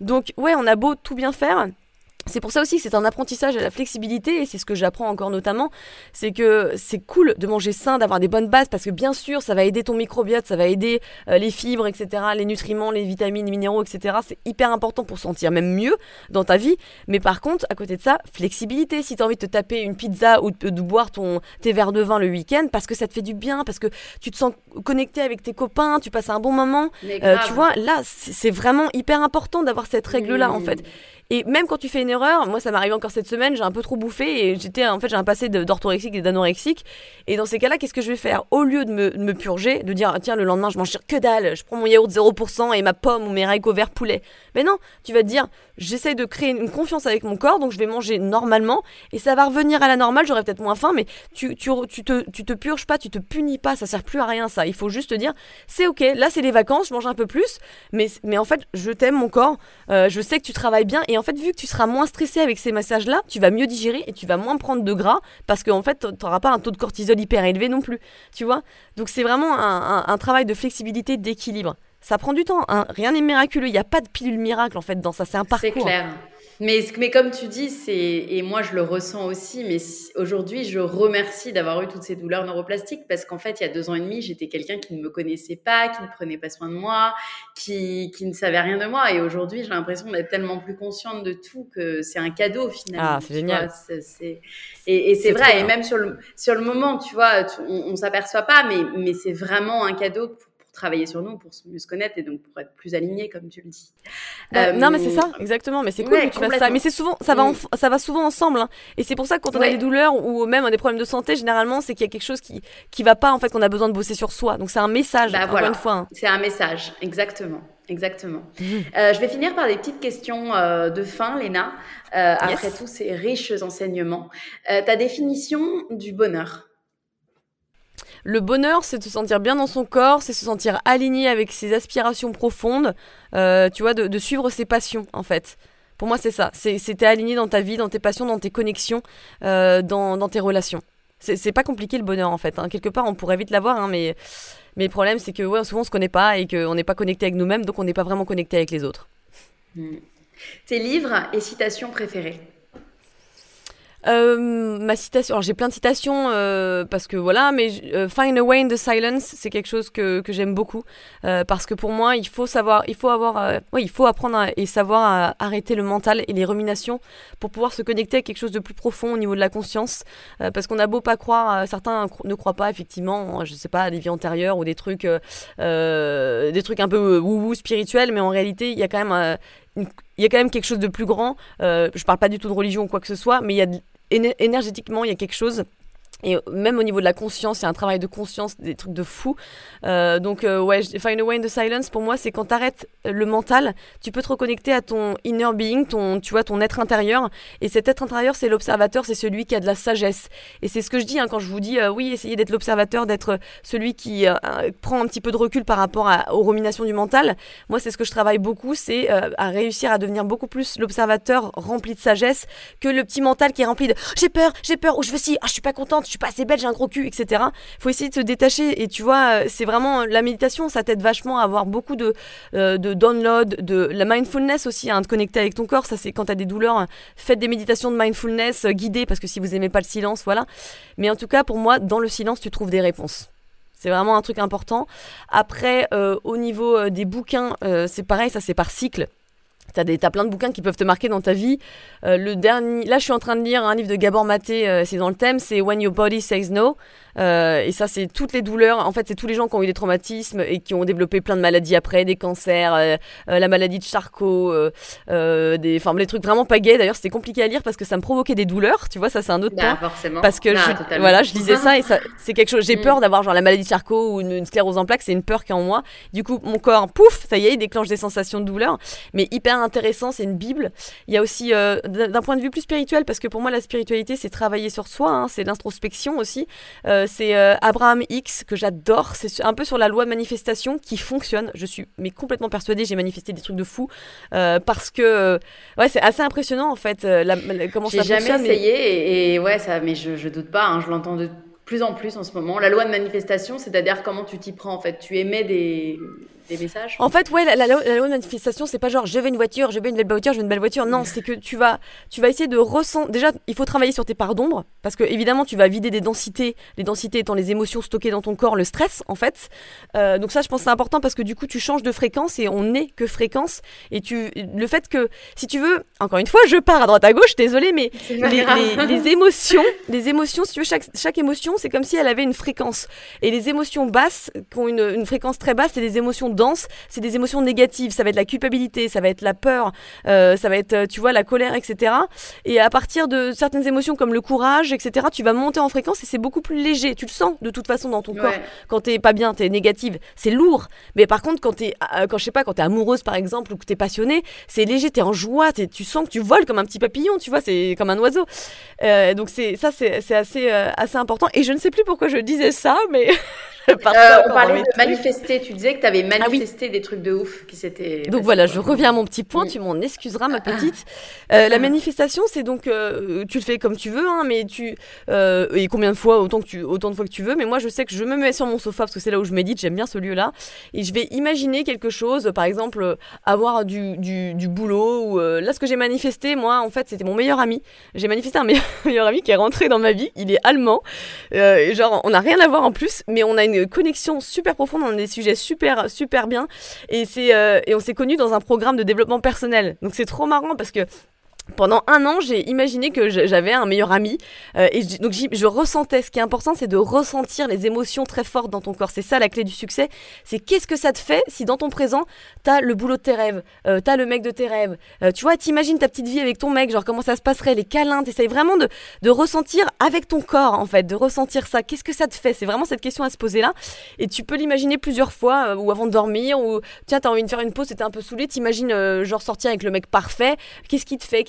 Donc, ouais, on a beau tout bien faire. C'est pour ça aussi que c'est un apprentissage à la flexibilité et c'est ce que j'apprends encore notamment, c'est que c'est cool de manger sain, d'avoir des bonnes bases parce que bien sûr ça va aider ton microbiote, ça va aider euh, les fibres, etc., les nutriments, les vitamines, les minéraux, etc. C'est hyper important pour se sentir même mieux dans ta vie. Mais par contre, à côté de ça, flexibilité. Si tu as envie de te taper une pizza ou de, de boire ton, tes verres de vin le week-end parce que ça te fait du bien, parce que tu te sens connecté avec tes copains, tu passes un bon moment, euh, tu vois, là c'est vraiment hyper important d'avoir cette règle-là en fait. Et même quand tu fais une erreur, moi ça m'est arrivé encore cette semaine, j'ai un peu trop bouffé et j'étais en fait j'ai un passé d'orthorexique et d'anorexique. Et dans ces cas-là, qu'est-ce que je vais faire? Au lieu de me, purger, de dire ah, tiens le lendemain je mange que dalle, je prends mon yaourt 0% et ma pomme ou mes haricots verts poulet. Mais non, tu vas te dire j'essaie de créer une confiance avec mon corps, donc je vais manger normalement et ça va revenir à la normale. J'aurai peut-être moins faim, mais tu, tu, tu, te, tu te purges pas, tu te punis pas, ça sert plus à rien ça. Il faut juste te dire c'est ok, là c'est les vacances, je mange un peu plus, mais, mais en fait je t'aime mon corps, euh, je sais que tu travailles bien en fait vu que tu seras moins stressé avec ces massages là, tu vas mieux digérer et tu vas moins prendre de gras parce qu'en fait tu n'auras pas un taux de cortisol hyper élevé non plus, tu vois. Donc c'est vraiment un, un- un travail de flexibilité, d'équilibre. Ça prend du temps, hein. rien n'est miraculeux, il n'y a pas de pilule miracle en fait dans ça, c'est un C'est parcours. clair. Mais, mais comme tu dis, c'est et moi je le ressens aussi. Mais aujourd'hui, je remercie d'avoir eu toutes ces douleurs neuroplastiques parce qu'en fait, il y a deux ans et demi, j'étais quelqu'un qui ne me connaissait pas, qui ne prenait pas soin de moi, qui, qui ne savait rien de moi. Et aujourd'hui, j'ai l'impression d'être tellement plus consciente de tout que c'est un cadeau finalement. Ah, c'est génial. vois, c'est- Et, et c'est C'est vrai. Et même sur le sur le moment, tu vois, tu- on, on s'aperçoit pas, mais mais c'est vraiment un cadeau pour travailler sur nous, pour mieux se connaître et donc pour être plus aligné, comme tu le dis. Bah, Euh, non mais c'est ça, exactement. Mais c'est cool ouais, que tu fasses ça. Mais c'est souvent, ça va, Mm. ça va souvent ensemble. hein. Et c'est pour ça que quand on a des douleurs ou même des problèmes de santé, généralement, c'est qu'il y a quelque chose qui qui va pas en fait, qu'on a besoin de bosser sur soi. Donc c'est un message. Bah, voilà. une fois. hein. C'est un message, exactement. Exactement. Mhm. Euh, je vais finir par des petites questions euh, de fin, Léna, après tous ces riches enseignements. Ta définition du bonheur? Le bonheur, c'est de se sentir bien dans son corps, c'est se sentir aligné avec ses aspirations profondes. euh, tu vois, de, suivre ses passions en fait. Pour moi, c'est ça. C'est aligné dans ta vie, dans tes passions, dans tes connexions, euh, dans, tes relations. C'est pas compliqué le bonheur en fait. hein. Quelque part, on pourrait vite l'avoir, hein, mais, mais le problème, c'est que souvent on se connaît pas et qu'on n'est pas connecté avec nous-mêmes, donc on n'est pas vraiment connecté avec les autres. Hmm. Tes livres et citations préférées? Euh, ma citation, alors j'ai plein de citations euh, parce que voilà, mais euh, Find a Way in the Silence, c'est quelque chose que, que j'aime beaucoup euh, parce que pour moi, il faut savoir, il faut avoir, euh, ouais, il faut apprendre à- et savoir à arrêter le mental et les ruminations pour pouvoir se connecter à quelque chose de plus profond au niveau de la conscience. Parce qu'on a beau pas croire, certains ne croient pas effectivement, je sais pas, à des vies antérieures ou des trucs, des trucs un peu wou-wou spirituels, mais en réalité, il y a quand même il y a quand même quelque chose de plus grand. Euh, je parle pas du tout de religion ou quoi que ce soit, mais il y a énergétiquement, il y a quelque chose. Et même au niveau de la conscience, il y a un travail de conscience, des trucs de fou. Euh, donc, euh, ouais, Find a Way in the Silence, pour moi, c'est quand tu arrêtes le mental, tu peux te reconnecter à ton inner being, ton, tu vois, ton être intérieur. Et cet être intérieur, c'est l'observateur, c'est celui qui a de la sagesse. Et c'est ce que je dis hein, quand je vous dis, euh, oui, essayez d'être l'observateur, d'être celui qui euh, prend un petit peu de recul par rapport aux ruminations du mental. Moi, c'est ce que je travaille beaucoup, c'est à réussir à devenir beaucoup plus l'observateur rempli de sagesse que le petit mental qui est rempli de j'ai peur, j'ai peur, ou je veux si, ah, je suis pas contente, suis pas assez belle, j'ai un gros cul, etc. Faut essayer de se détacher et tu vois, euh, c'est vraiment euh, la méditation, ça t'aide vachement à avoir beaucoup de, euh, de download, de la mindfulness aussi, hein, de connecter avec ton corps. Ça, c'est quand t'as des douleurs, euh, faites des méditations de mindfulness euh, guidées parce que si vous aimez pas le silence, voilà. Mais en tout cas, pour moi, dans le silence, tu trouves des réponses. C'est vraiment un truc important. Après, euh, au niveau des bouquins, c'est pareil, ça c'est par cycle. T'as, des, plein de bouquins qui peuvent te marquer dans ta vie. Euh, là, je suis en train de lire un livre de Gabor Maté, euh, c'est dans le thème, c'est When Your Body Says No. Euh, et ça, c'est toutes les douleurs. En fait, c'est tous les gens qui ont eu des traumatismes et qui ont développé plein de maladies après, des cancers, euh, euh, la maladie de Charcot, euh, euh, des, enfin, les trucs vraiment pas gays. D'ailleurs, c'était compliqué à lire parce que ça me provoquait des douleurs. Tu vois, ça, c'est un autre Bah, point. forcément. Parce que Bah, je, voilà, je lisais ça et ça, c'est quelque chose. J'ai Mm. peur d'avoir genre la maladie de Charcot ou une, une sclérose en plaques. C'est une peur qui est en moi. Du coup, mon corps, pouf, ça y est, il déclenche des sensations de douleur. Mais hyper intéressant, c'est une bible. Il y a aussi euh, d'un point de vue plus spirituel, parce que pour moi la spiritualité c'est travailler sur soi, hein, c'est l'introspection aussi. Euh, c'est Abraham X que j'adore, c'est un peu sur la loi de manifestation qui fonctionne. Je suis mais complètement persuadée, j'ai manifesté des trucs de fou parce que ouais c'est assez impressionnant en fait la, comment ça fonctionne. J'ai jamais essayé et, ouais ça, mais je, je doute pas, hein, je l'entends de plus en plus en ce moment. La loi de manifestation, c'est-à-dire comment tu t'y prends en fait. Tu émets des, des messages En fait, ouais, la, loi de manifestation, c'est pas genre je veux une voiture, je veux une belle voiture, je veux une belle voiture. Non, c'est que tu vas, tu vas essayer de ressentir. Déjà, il faut travailler sur tes parts d'ombre parce que évidemment, tu vas vider des densités. Les densités étant les émotions stockées dans ton corps, le stress, en fait. Euh, donc ça, je pense c'est important parce que du coup, tu changes de fréquence et on n'est que fréquence. Et tu, le fait que, si tu veux, encore une fois, je pars à droite à gauche, désolé, mais les, émotions, les émotions, si tu veux, chaque, chaque émotion, c'est comme si elle avait une fréquence. Et les émotions basses, qui ont une, une fréquence très basse, c'est des émotions dense, c'est des émotions négatives. Ça va être la culpabilité, ça va être la peur, euh, ça va être, euh, tu vois, la colère, etc. Et à partir de certaines émotions comme le courage, etc., tu vas monter en fréquence et c'est beaucoup plus léger. Tu le sens de toute façon dans ton corps. Quand t'es pas bien, t'es négative, c'est lourd. Mais par contre, quand t'es, euh, quand je sais pas, quand t'es amoureuse par exemple ou que t'es passionnée, c'est léger, t'es en joie, tu sens que tu voles comme un petit papillon, tu vois, c'est comme un oiseau. donc c'est ça, c'est assez, assez important. Et je ne sais plus pourquoi je disais ça, mais Euh, on parlait de manifester. Tu disais que tu avais ah des trucs de ouf qui s'étaient. Donc voilà, je reviens à mon petit point. Tu m'en excuseras, ma petite. Euh, la manifestation, c'est donc euh, tu le fais comme tu veux, hein, mais tu et combien de fois autant que tu autant de fois que tu veux. Mais moi, je sais que je me mets sur mon sofa parce que c'est là où je médite. J'aime bien ce lieu-là et je vais imaginer quelque chose. Par exemple, avoir du, du, boulot ou là, ce que j'ai manifesté, moi, en fait, c'était mon meilleur ami. J'ai manifesté un meilleur, meilleur, ami qui est rentré dans ma vie. Il est allemand. genre, on n'a rien à voir en plus, mais on a une connexion super profonde, on a des sujets super, super bien. Et, c'est, euh, et on s'est connus dans un programme de développement personnel. Donc c'est trop marrant parce que pendant un an, j'ai imaginé que j'avais un meilleur ami. Euh, et donc, je ressentais. Ce qui est important, c'est de ressentir les émotions très fortes dans ton corps. C'est ça la clé du succès. C'est qu'est-ce que ça te fait si dans ton présent, t'as le boulot de tes rêves, euh, t'as le mec de tes rêves. Euh, tu vois, t'imagines ta petite vie avec ton mec, genre comment ça se passerait, les câlins. T'essayes vraiment de, ressentir avec ton corps, en fait, de ressentir ça. Qu'est-ce que ça te fait? C'est vraiment cette question à se poser là. Et tu peux l'imaginer plusieurs fois, euh, ou avant de dormir, ou tiens, t'as envie de faire une pause, t'es un peu saoulé, t'imagines genre sortir avec le mec parfait. Qu'est-ce qui te fait?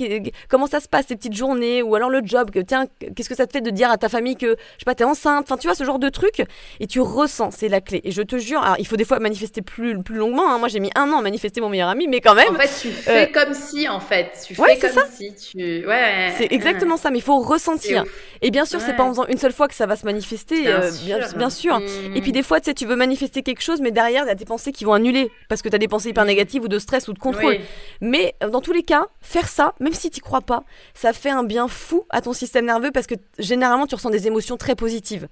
Comment ça se passe ces petites journées ou alors le job que tiens qu'est-ce que ça te fait de dire à ta famille que je sais pas t'es enceinte enfin tu vois ce genre de truc et tu ressens c'est la clé. Et je te jure alors il faut des fois manifester plus plus longuement hein. moi j'ai mis un an à manifester mon meilleur ami mais quand même en fait tu fais euh, comme si en fait tu fais comme si tu ouais. C'est exactement ça mais il faut ressentir. Et bien sûr c'est pas en faisant une seule fois que ça va se manifester bien, euh, sûr, bien, sûr. et puis des fois tu sais tu veux manifester quelque chose mais derrière il y a des pensées qui vont annuler parce que tu as des pensées hyper négatives ou de stress ou de contrôle. Mais euh, dans tous les cas faire ça même si tu crois pas, ça fait un bien fou à ton système nerveux parce que généralement tu ressens des émotions très positives.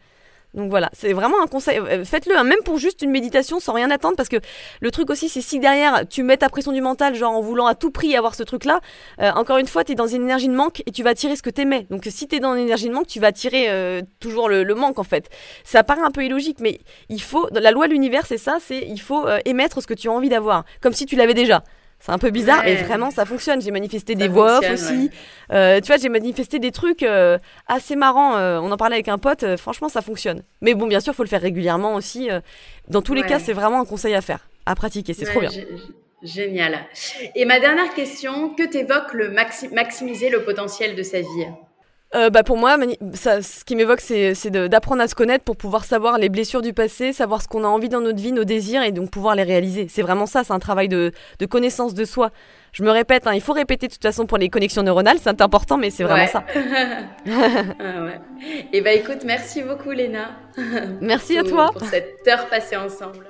Donc voilà, c'est vraiment un conseil. Euh, faites-le, hein, même pour juste une méditation sans rien attendre, parce que le truc aussi, c'est si derrière tu mets ta pression du mental, genre en voulant à tout prix avoir ce truc-là, euh, encore une fois, tu es dans une énergie de manque et tu vas attirer ce que tu aimais. Donc si tu es dans une énergie de manque, tu vas attirer euh, toujours le, manque en fait. Ça paraît un peu illogique, mais il faut, la loi de l'univers, c'est ça, c'est il faut émettre ce que tu as envie d'avoir, comme si tu l'avais déjà. C'est un peu bizarre, mais vraiment ça fonctionne. J'ai manifesté des voix off aussi. Euh, tu vois, j'ai manifesté des trucs euh, assez marrants. Euh, on en parlait avec un pote. franchement, ça fonctionne. Mais bon, bien sûr, il faut le faire régulièrement aussi. dans tous les cas, c'est vraiment un conseil à faire, à pratiquer. C'est trop bien. Génial. Et ma dernière question, que t'évoque le maximiser le potentiel de sa vie? Euh, bah pour moi, ça, ce qui m'évoque, c'est d'apprendre à se connaître pour pouvoir savoir les blessures du passé, savoir ce qu'on a envie dans notre vie, nos désirs, et donc pouvoir les réaliser. C'est vraiment ça, c'est un travail de, de, connaissance de soi. Je me répète, hein, il faut répéter de toute façon pour les connexions neuronales, c'est important, mais c'est vraiment ça. ah ouais. Et eh bah écoute, merci beaucoup Léna. Merci à toi. Pour cette heure passée ensemble.